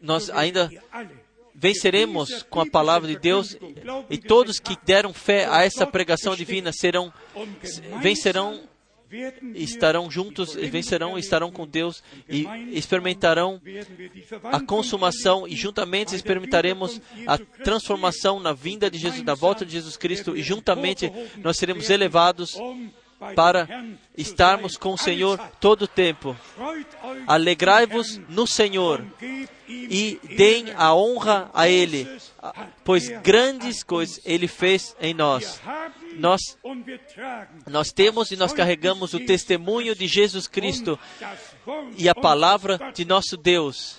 nós ainda venceremos com a palavra de Deus e todos que deram fé a essa pregação divina serão vencerão estarão juntos e vencerão estarão com Deus e experimentarão a consumação e juntamente experimentaremos a transformação na vinda de Jesus, na volta de Jesus Cristo e juntamente nós seremos elevados para estarmos com o Senhor todo o tempo. Alegrai-vos no Senhor e deem a honra a Ele, pois grandes coisas Ele fez em nós. Nós, nós temos e nós carregamos o testemunho de Jesus Cristo e a palavra de nosso Deus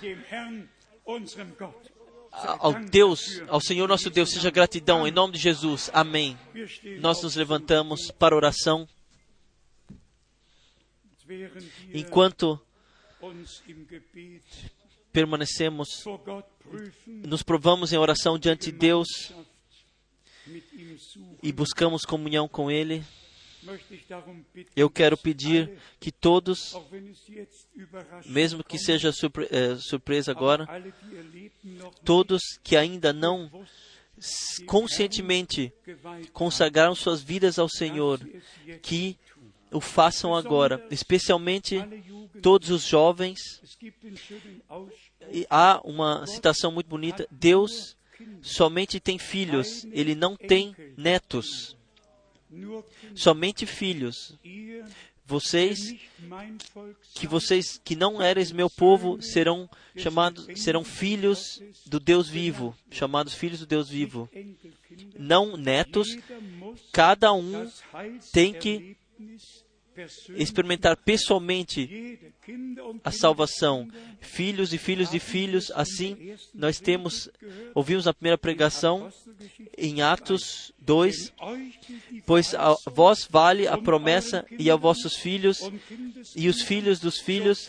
ao Deus, ao Senhor nosso Deus, seja gratidão em nome de Jesus. Amém. Nós nos levantamos para oração enquanto permanecemos, nos provamos em oração diante de Deus e buscamos comunhão com Ele. Eu quero pedir que todos, mesmo que seja surpre é, surpresa agora, todos que ainda não conscientemente consagraram suas vidas ao Senhor, que o façam agora, especialmente todos os jovens. Há uma citação muito bonita: Deus somente tem filhos, ele não tem netos. Somente filhos. Vocês que vocês que não eres meu povo serão chamados serão filhos do Deus vivo, chamados filhos do Deus vivo. Não netos. Cada um tem que experimentar pessoalmente a salvação. Filhos e filhos de filhos, assim nós temos, ouvimos a primeira pregação em Atos 2, pois a vós vale a promessa e a vossos filhos e os filhos dos filhos,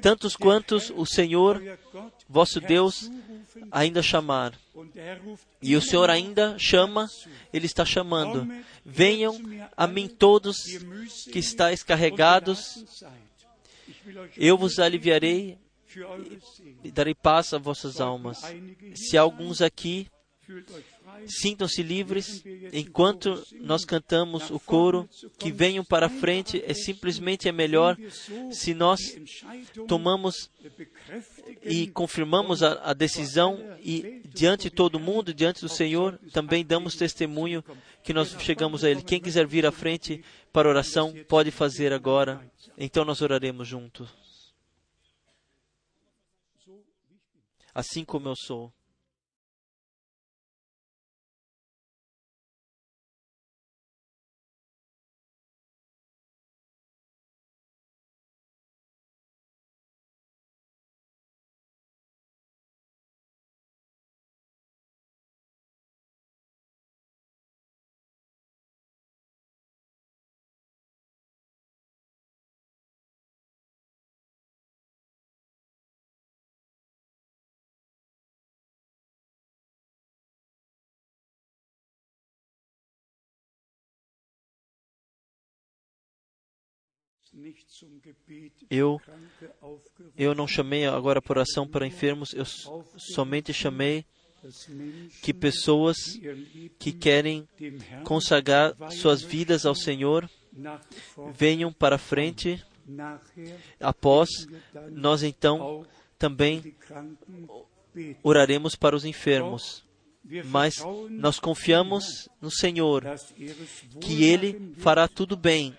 tantos quantos o Senhor, vosso Deus, ainda chamar. E o Senhor ainda chama, Ele está chamando. Venham a mim todos que estáis carregados, eu vos aliviarei e darei paz a vossas almas. Se alguns aqui sintam-se livres enquanto nós cantamos o coro, que venham para frente, é simplesmente é melhor se nós tomamos e confirmamos a, a, decisão e diante de todo mundo, diante do Senhor, também damos testemunho que nós chegamos a Ele. Quem quiser vir à frente para oração, pode fazer agora. Então nós oraremos juntos. Assim como eu sou. Eu, eu não chamei agora por oração para enfermos, eu somente chamei que pessoas que querem consagrar suas vidas ao Senhor venham para frente. Após, nós então também oraremos para os enfermos. Mas nós confiamos no Senhor, que Ele fará tudo bem,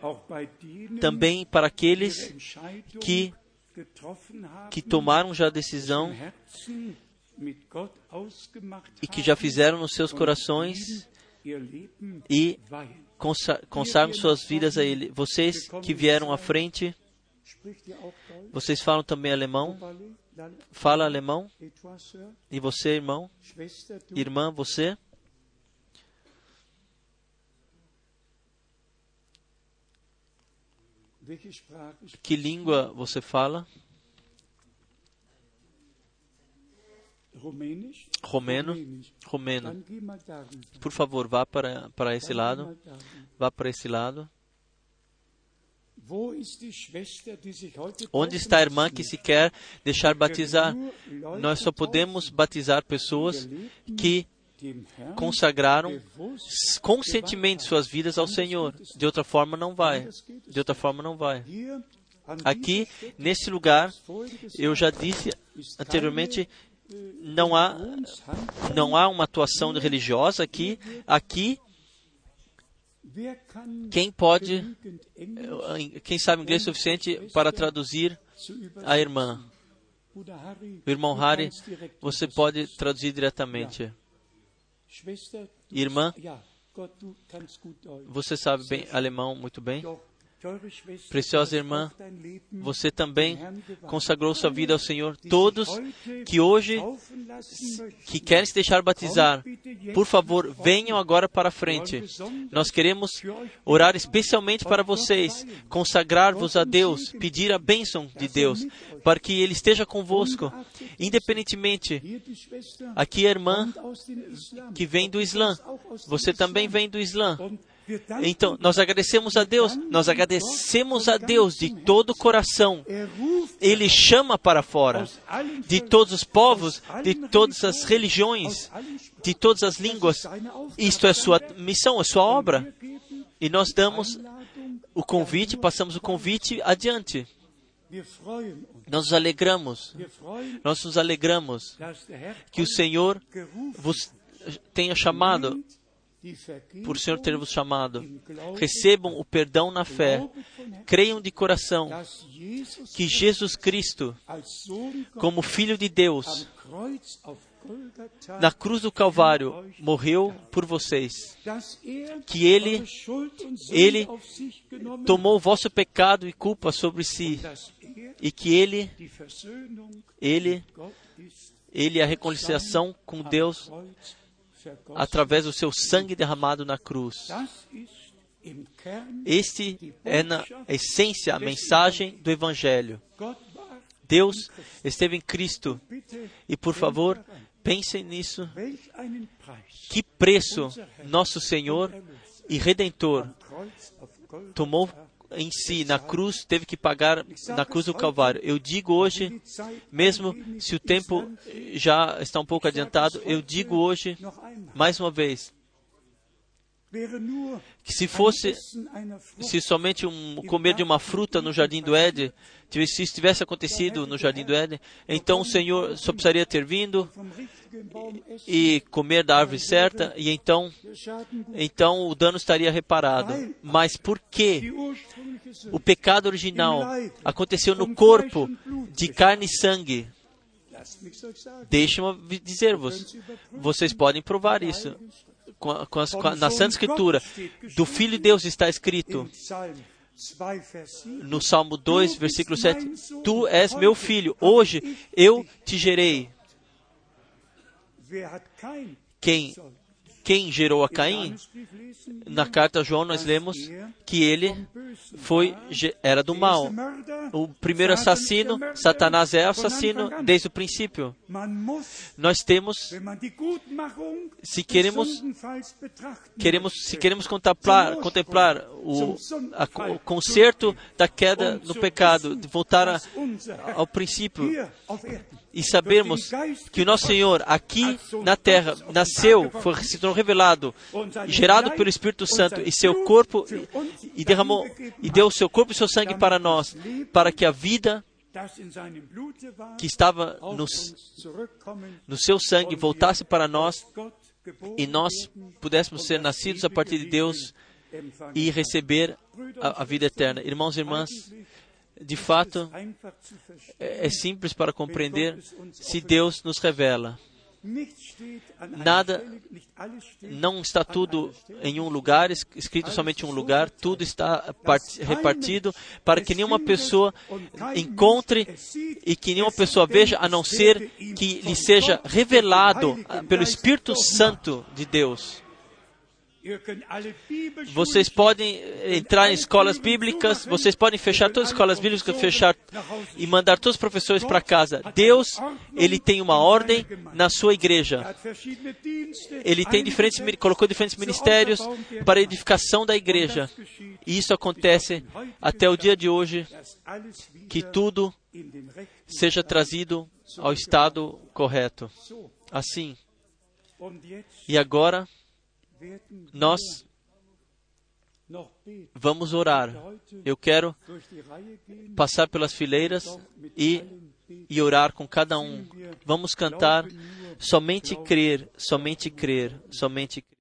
também para aqueles que, que tomaram já a decisão e que já fizeram nos seus corações e consagram suas vidas a Ele. Vocês que vieram à frente, vocês falam também alemão? Fala alemão? E você, irmão? Irmã, você? Que língua você fala? Romeno? Romeno. Por favor, vá para, para esse lado. Vá para esse lado. Onde está a irmã que se quer deixar batizar? Nós só podemos batizar pessoas que consagraram conscientemente suas vidas ao Senhor. De outra forma não vai. De outra forma não vai. Aqui, nesse lugar, eu já disse anteriormente, não há não há uma atuação religiosa aqui. Aqui quem pode, quem sabe inglês suficiente para traduzir a irmã? O irmão Harry, você pode traduzir diretamente. Irmã, você sabe bem alemão muito bem? Preciosa irmã, você também consagrou sua vida ao Senhor. Todos que hoje que querem se deixar batizar, por favor, venham agora para a frente. Nós queremos orar especialmente para vocês, consagrar-vos a Deus, pedir a bênção de Deus, para que Ele esteja convosco, independentemente. Aqui a irmã que vem do Islã, você também vem do Islã. Então, nós agradecemos a Deus, nós agradecemos a Deus de todo o coração. Ele chama para fora de todos os povos, de todas as religiões, de todas as línguas. Isto é sua missão, é sua obra. E nós damos o convite, passamos o convite adiante. Nós nos alegramos, nós nos alegramos que o Senhor vos tenha chamado por o Senhor ter vos chamado. Recebam o perdão na fé. Creiam de coração que Jesus Cristo, como Filho de Deus, na cruz do Calvário, morreu por vocês. Que Ele, Ele tomou o vosso pecado e culpa sobre si. E que Ele, Ele, Ele é a reconciliação com Deus através do seu sangue derramado na cruz. Este é na essência a mensagem do Evangelho. Deus esteve em Cristo. E por favor, pensem nisso. Que preço nosso Senhor e Redentor tomou em si, na cruz, teve que pagar na cruz do Calvário. Eu digo hoje, mesmo se o tempo já está um pouco adiantado, eu digo hoje, mais uma vez, que se fosse, se somente um comer de uma fruta no jardim do Éden, se isso tivesse acontecido no jardim do Éden, então o Senhor só precisaria ter vindo e comer da árvore certa, e então, então o dano estaria reparado. Mas por que o pecado original aconteceu no corpo de carne e sangue? Deixe-me dizer-vos, vocês podem provar isso com com na Santa Escritura, do Filho de Deus está escrito no Salmo 2, versículo 7: Tu és meu filho, hoje eu te gerei. Quem quem gerou a Caim? Na carta a João nós lemos que ele foi era do mal. O primeiro assassino, Satanás é assassino desde o princípio. Nós temos se queremos queremos se queremos contemplar contemplar o, a, o conserto da queda no pecado, de voltar a, ao princípio e sabermos que o nosso Senhor aqui na terra nasceu, foi, se tornou revelado, gerado pelo Espírito Santo e seu corpo e derramou e deu o seu corpo e seu sangue para nós, para que a vida que estava no, no seu sangue voltasse para nós e nós pudéssemos ser nascidos a partir de Deus e receber a, a vida eterna. Irmãos e irmãs, de fato, é, é simples para compreender se Deus nos revela. Nada, não está tudo em um lugar, escrito somente em um lugar, tudo está repartido para que nenhuma pessoa encontre e que nenhuma pessoa veja, a não ser que lhe seja revelado pelo Espírito Santo de Deus. Vocês podem entrar em escolas bíblicas, vocês podem fechar todas as escolas bíblicas, fechar e mandar todos os professores para casa. Deus, ele tem uma ordem na sua igreja. Ele tem diferentes, colocou diferentes ministérios para a edificação da igreja. E isso acontece até o dia de hoje, que tudo seja trazido ao estado correto. Assim. E agora nós vamos orar. Eu quero passar pelas fileiras e, e orar com cada um. Vamos cantar somente crer, somente crer, somente crer.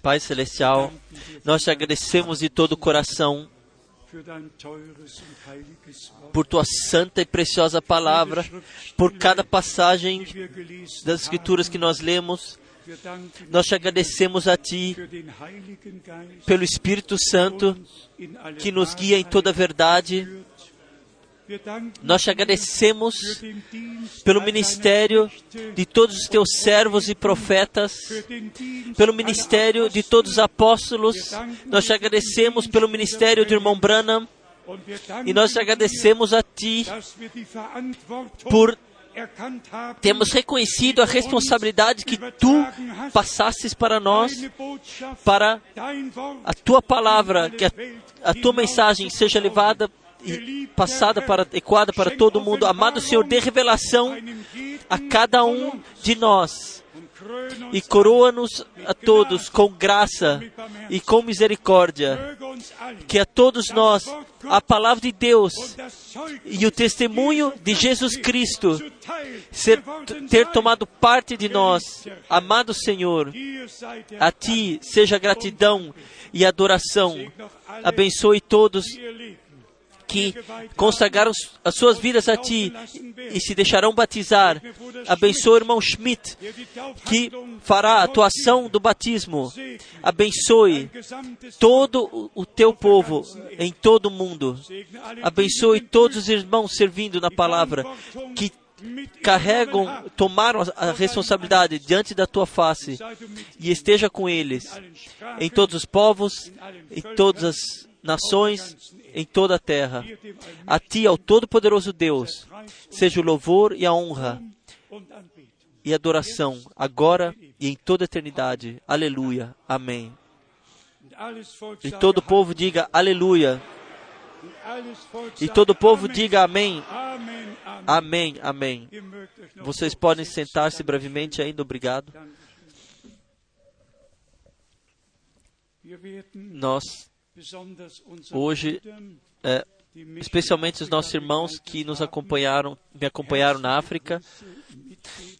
Pai Celestial, nós te agradecemos de todo o coração por tua santa e preciosa palavra, por cada passagem das Escrituras que nós lemos. Nós te agradecemos a Ti pelo Espírito Santo que nos guia em toda a verdade. Nós te agradecemos pelo ministério de todos os teus servos e profetas, pelo ministério de todos os apóstolos. Nós te agradecemos pelo ministério do irmão Branham e nós te agradecemos a Ti por termos reconhecido a responsabilidade que Tu passasses para nós, para a Tua palavra, que a, a Tua mensagem seja levada e passada para, ecoada para todo mundo. Amado Senhor, dê revelação a cada um de nós e coroa-nos a todos com graça e com misericórdia. Que a todos nós a palavra de Deus e o testemunho de Jesus Cristo ser, ter tomado parte de nós. Amado Senhor, a Ti seja gratidão e adoração. Abençoe todos que consagraram as suas vidas a Ti e se deixarão batizar. Abençoe o irmão Schmidt, que fará a atuação do batismo. Abençoe todo o- teu povo em todo o mundo. Abençoe todos os irmãos servindo na palavra, que carregam, tomaram a responsabilidade diante da tua face e esteja com eles em todos os povos, em todas as nações, em toda a terra. A ti, ao Todo-Poderoso Deus, seja o louvor e a honra e adoração, agora e em toda a eternidade. Aleluia. Amém. E todo o povo diga aleluia. E todo o povo diga amém. Amém, amém. Vocês podem sentar-se brevemente ainda, obrigado. Nós, hoje, é, especialmente os nossos irmãos que nos acompanharam, me acompanharam na África,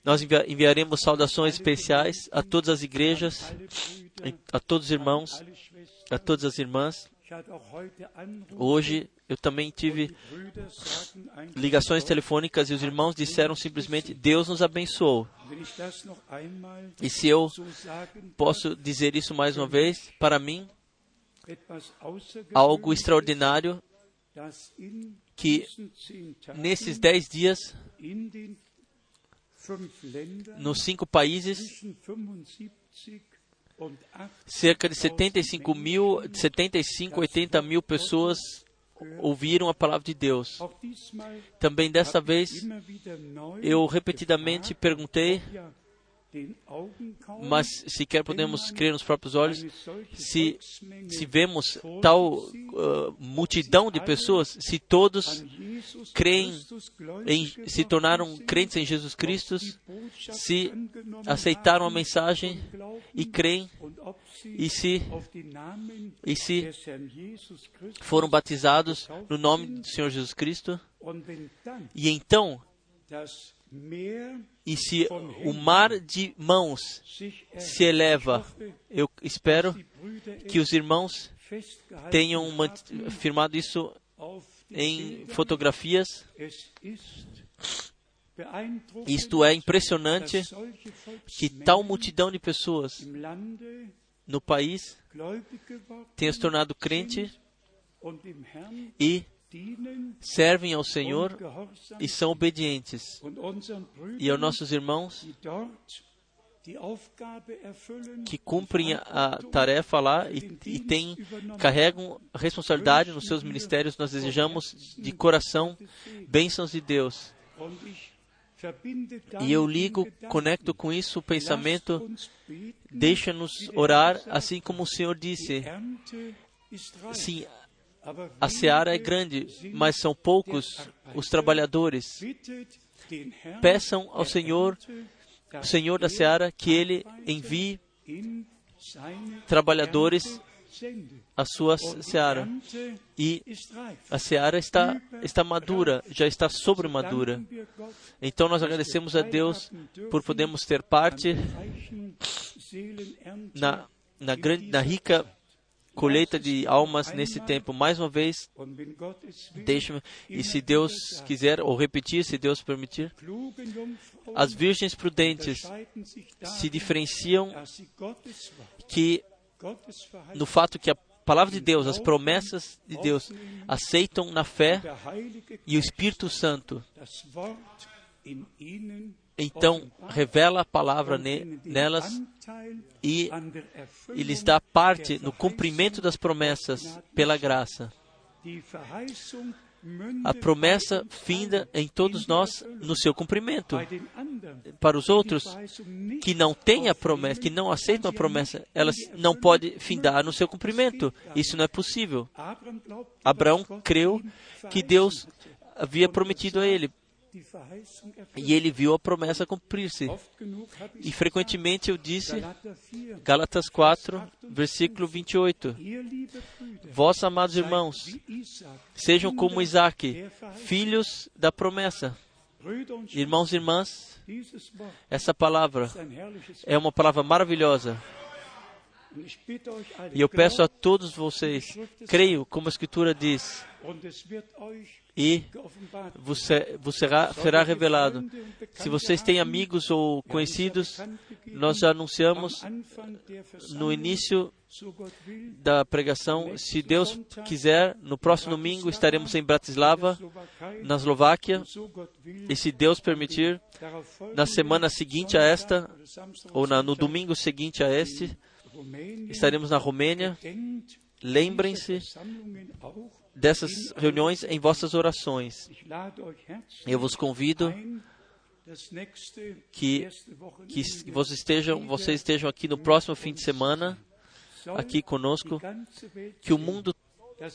nós envia- enviaremos saudações especiais a todas as igrejas, a todos os irmãos, a todas as irmãs. Hoje eu também tive ligações telefônicas e os irmãos disseram simplesmente: Deus nos abençoou. E se eu posso dizer isso mais uma vez, para mim, algo extraordinário que nesses dez dias, nos cinco países, zwischen 75 und 80 cerca de 75 mil, 75, 80 mil pessoas ouviram a palavra de Deus. Também ich vez, eu repetidamente perguntei, mas sequer podemos crer nos próprios olhos, se, se vemos tal uh, multidão de pessoas, se todos creem em, se tornaram crentes em Jesus Cristo, se aceitaram a mensagem e creem, e se, e se foram batizados no nome do Senhor Jesus Cristo. E então, e se o mar de mãos se eleva, eu espero que os irmãos tenham firmado isso em fotografias. Isto é impressionante que tal multidão de pessoas no país tenha se tornado crente e servem ao Senhor e são obedientes. E aos nossos irmãos que cumprem a tarefa lá e, e übernommen carregam responsabilidade nos seus ministérios, nós desejamos de coração bênçãos de Deus. E eu ligo, conecto com isso o pensamento, deixa-nos orar, assim como o Senhor disse. Sim, a seara é grande, mas são poucos os trabalhadores. Peçam ao Senhor, o Senhor da seara, que Ele envie trabalhadores a sua seara. E a seara está, está madura, já está sobre madura. Então nós agradecemos a Deus por podermos ter parte na, na, grande, na rica colheita de almas nesse tempo. Mais uma vez, deixe-me, e se Deus quiser, ou repetir, se Deus permitir, as virgens prudentes se diferenciam que no fato que a palavra de Deus, as promessas de Deus, aceitam na fé e o Espírito Santo então revela a palavra ne, nelas e, e lhes dá parte no cumprimento das promessas pela graça. A promessa finda em todos nós no seu cumprimento. Para os outros que não têm a promessa, que não aceitam a promessa, elas não podem findar no seu cumprimento. Isso não é possível. Abraão creu que Deus havia prometido a ele e ele viu a promessa cumprir-se. E frequentemente eu disse, Gálatas 4, versículo 28, Vós, amados irmãos, sejam como Isaac, filhos da promessa. Irmãos e irmãs, essa palavra é uma palavra maravilhosa. E eu peço a todos vocês, creio como a Escritura diz, e você, você será, revelado. Se vocês têm amigos ou conhecidos, nós já anunciamos no início da pregação. Se Deus quiser, no próximo domingo estaremos em Bratislava, na Eslováquia. E se Deus permitir, na semana seguinte a esta, ou na, no domingo seguinte a este, estaremos na Romênia. Lembrem-se dessas reuniões em vossas orações. Eu vos convido que, que vocês, estejam, vocês estejam aqui no próximo fim de semana, aqui conosco, que o mundo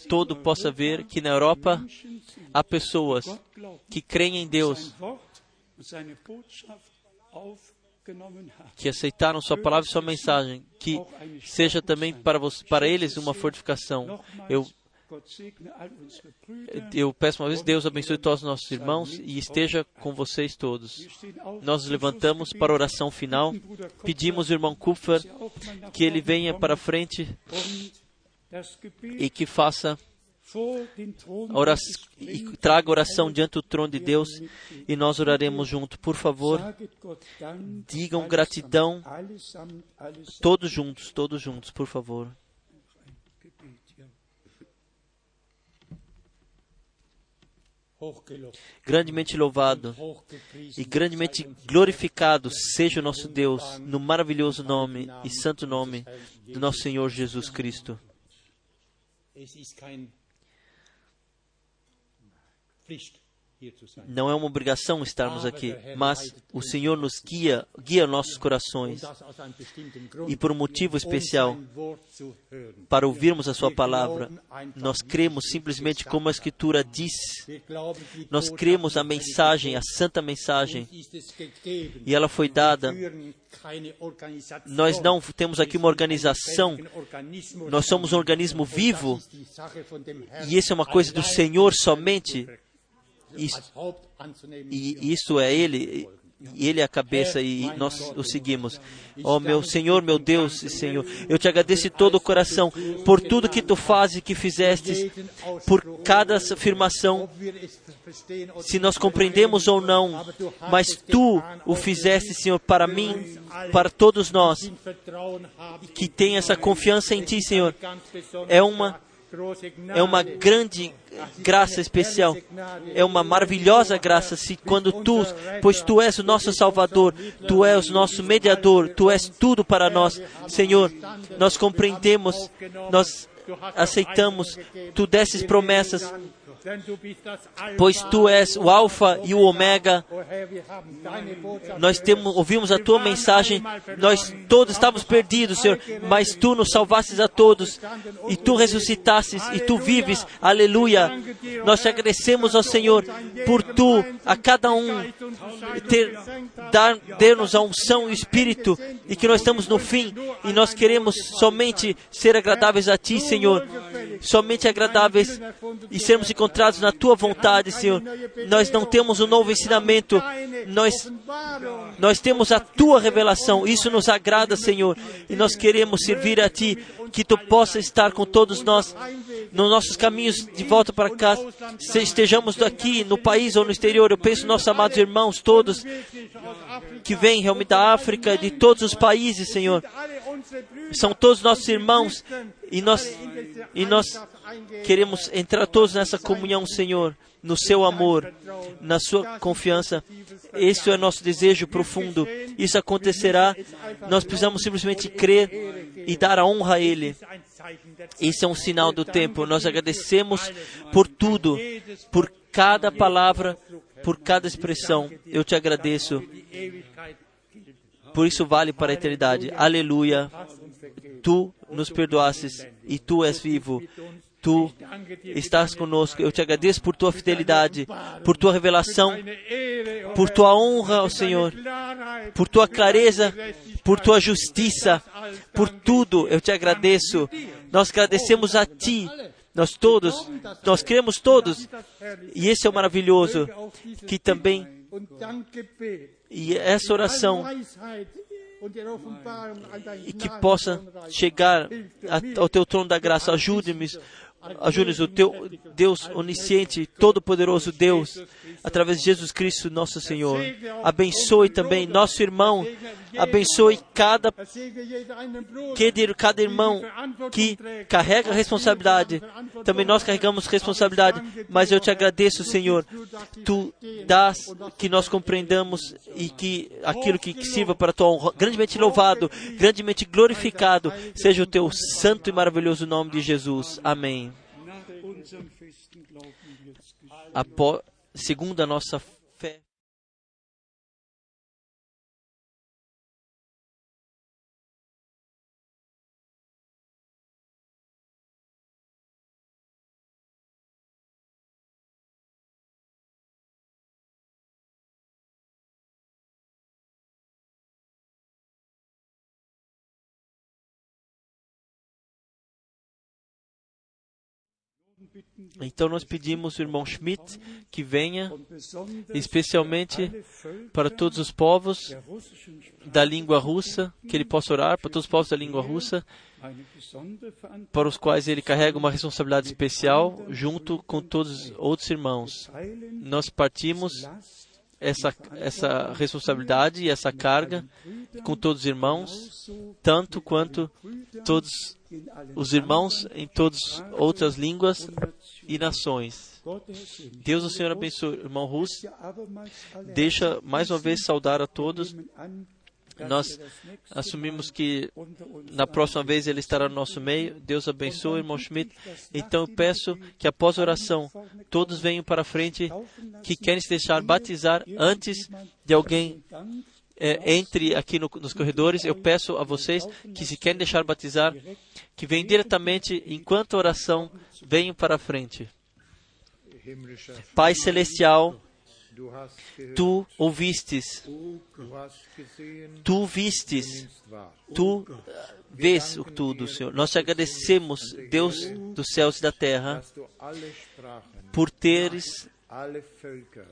todo possa ver que na Europa há pessoas que creem em Deus, que aceitaram Sua palavra e Sua mensagem, que seja também para, você, para eles uma fortificação. Eu eu peço uma vez, Deus abençoe todos os nossos irmãos e esteja com vocês todos. Nós nos levantamos para a oração final. Pedimos ao irmão Kupfer que ele venha para frente e que faça oração, traga oração diante do trono de Deus e nós oraremos junto. Por favor, digam gratidão todos juntos, todos juntos, por favor. Grandemente louvado e grandemente glorificado seja o nosso Deus no maravilhoso nome e santo nome do nosso Senhor Jesus Cristo. Não é uma obrigação estarmos aqui, mas o Senhor nos guia, guia nossos corações. E por um motivo especial, para ouvirmos a Sua palavra, nós cremos simplesmente como a Escritura diz. Nós cremos a mensagem, a santa mensagem, e ela foi dada. Nós não temos aqui uma organização, nós somos um organismo vivo, e isso é uma coisa do Senhor somente isso, e isso é Ele, Ele é a cabeça e nós o seguimos. Oh meu Senhor, meu Deus e Senhor, eu te agradeço de todo o coração por tudo que tu fazes e que fizeste, por cada afirmação, se nós compreendemos ou não, mas tu o fizeste, Senhor, para mim, para todos nós, que tem essa confiança em ti, Senhor. É uma é uma grande graça especial, é uma maravilhosa graça se quando tu, pois tu és o nosso Salvador, tu és o nosso mediador, tu és tudo para nós, Senhor. Nós compreendemos, nós aceitamos, tu desses promessas, pois tu és o Alfa e o Ômega. Nós temos, ouvimos a tua mensagem, nós todos estávamos perdidos, Senhor, mas tu nos salvastes a todos, e tu ressuscitastes, e tu vives, aleluia. Nós te agradecemos ao Senhor por tu, a cada um, ter, dar, ter-nos a unção e o Espírito, e que nós estamos no fim, e nós queremos somente ser agradáveis a ti, Senhor. somente agradáveis e sermos encontrados na tua vontade, Senhor. Nós não temos um novo ensinamento, nós, nós temos a tua revelação. Isso nos agrada, Senhor, e nós queremos servir a ti. Que tu possa estar com todos nós nos nossos caminhos de volta para casa, se estejamos aqui no país ou no exterior. Eu penso nossos amados irmãos todos que vêm realmente da África, de todos os países, Senhor. São todos nossos irmãos e nós, e nós queremos entrar todos nessa comunhão, Senhor, no seu amor, na sua confiança. Esse é nosso desejo profundo. Isso acontecerá. Nós precisamos simplesmente crer e dar a honra a Ele. Isso é um sinal do tempo. Nós agradecemos por tudo, por cada palavra, por cada expressão. Eu te agradeço. Por isso vale para a eternidade. Aleluia. Tu nos perdoastes e tu és vivo. Tu estás conosco. Eu te agradeço por tua fidelidade, por tua revelação, por tua honra ao Senhor, por tua clareza, por tua justiça, por tudo. Eu te agradeço. Nós agradecemos a ti. Nós todos, nós cremos todos. E esse é o maravilhoso, que também, e essa oração, e que possa chegar ao teu trono da graça. Ajude-me, ajude-nos o teu Deus onisciente, todo-poderoso Deus, através de Jesus Cristo, nosso Senhor. Abençoe também nosso irmão, abençoe cada, cada irmão que carrega responsabilidade. Também nós carregamos responsabilidade, mas eu te agradeço, Senhor. Tu dás que nós compreendamos e que aquilo que sirva para a tua honra, grandemente louvado, grandemente glorificado, seja o teu santo e maravilhoso nome de Jesus. Amém. Segundo a nossa Então nós pedimos ao irmão Schmidt que venha, especialmente para todos os povos da língua russa, que ele possa orar para todos os povos da língua russa, para os quais ele carrega uma responsabilidade especial, junto com todos os outros irmãos. Nós partimos essa, essa responsabilidade e essa carga com todos os irmãos, tanto quanto todos os irmãos em todas outras línguas e nações. Deus, o Senhor abençoe. Irmão Russo, deixa mais uma vez saudar a todos. Nós assumimos que na próxima vez ele estará no nosso meio. Deus abençoe, irmão Schmidt. Então eu peço que após a oração todos venham para frente que querem se deixar batizar antes de alguém é, entre aqui no, nos corredores. Eu peço a vocês que se querem deixar batizar, que venham diretamente enquanto a oração venham para frente. Pai Celestial, Tu ouvistes, tu vistes, tu vês o tudo, Senhor. Nós te agradecemos, Deus dos céus e da terra, por teres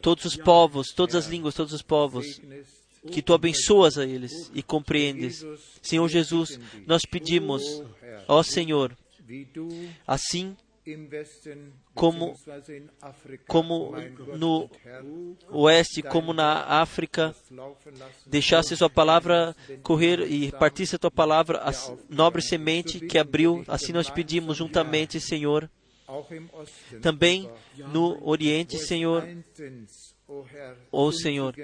todos os povos, todas as línguas, todos os povos, que tu abençoas a eles e compreendes. Senhor Jesus, nós pedimos, ó Senhor, assim como, como no oeste, como na África, deixasse sua palavra correr e partisse a tua palavra, a nobre semente que abriu, assim nós pedimos juntamente, Senhor. Também no Oriente, Senhor, oh, Senhor,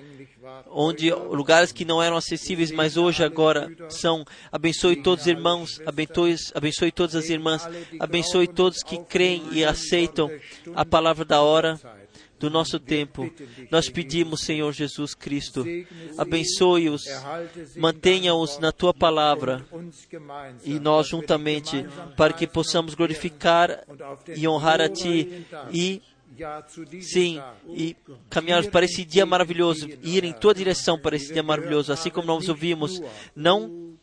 onde lugares que não eram acessíveis, mas hoje agora são. Abençoe todos os irmãos, abençoe, abençoe todas as irmãs, abençoe todos que creem e aceitam a palavra da hora do nosso tempo. Nós pedimos, Senhor Jesus Cristo, abençoe-os, mantenha-os na tua palavra e nós juntamente, para que possamos glorificar e honrar a ti e Sim, e caminharmos para esse dia maravilhoso, ir em tua direção para esse dia maravilhoso, assim como nós ouvimos, não,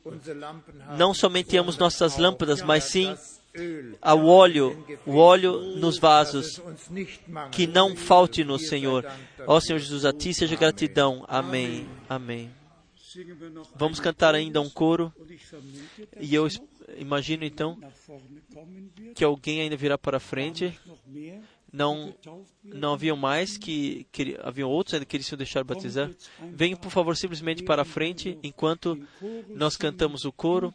não somente temos nossas lâmpadas, mas sim ao óleo, o óleo nos vasos, que não falte-nos, Senhor. Ó Senhor Jesus, a Ti seja gratidão. Amém. Amém. Vamos cantar ainda um coro. E eu imagino então que alguém ainda virá para frente. Não, não haviam mais que, que haviam outros ainda que queriam deixar batizar. Venham, por favor, simplesmente para frente enquanto nós cantamos o coro.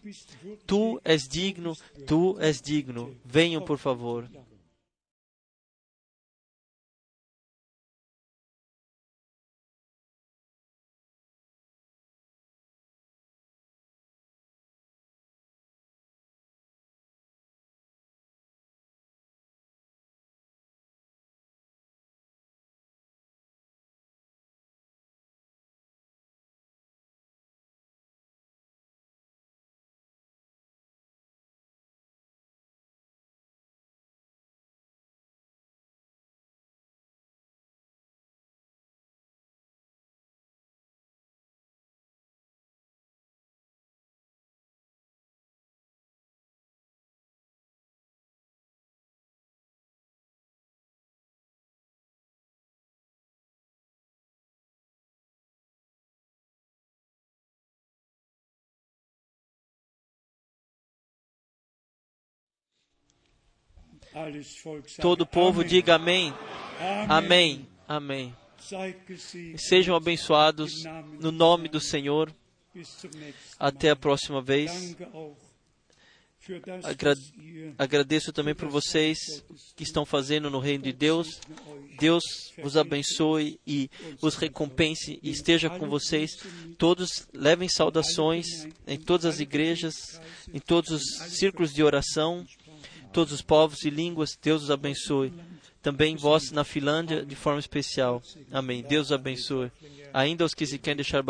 Tu és digno, tu és digno. Venham, por favor. Todo o povo diga amém. Amém. Amém. Sejam abençoados no nome do Senhor. Até a próxima vez. Agra agradeço também por vocês que estão fazendo no reino de Deus. Deus vos abençoe e os recompense e esteja com vocês. Todos levem saudações em todas as igrejas, em todos os círculos de oração todos os povos e línguas, Deus os abençoe. Também vós na Finlândia, de forma especial. Amém. Deus os abençoe. Ainda os que se querem deixar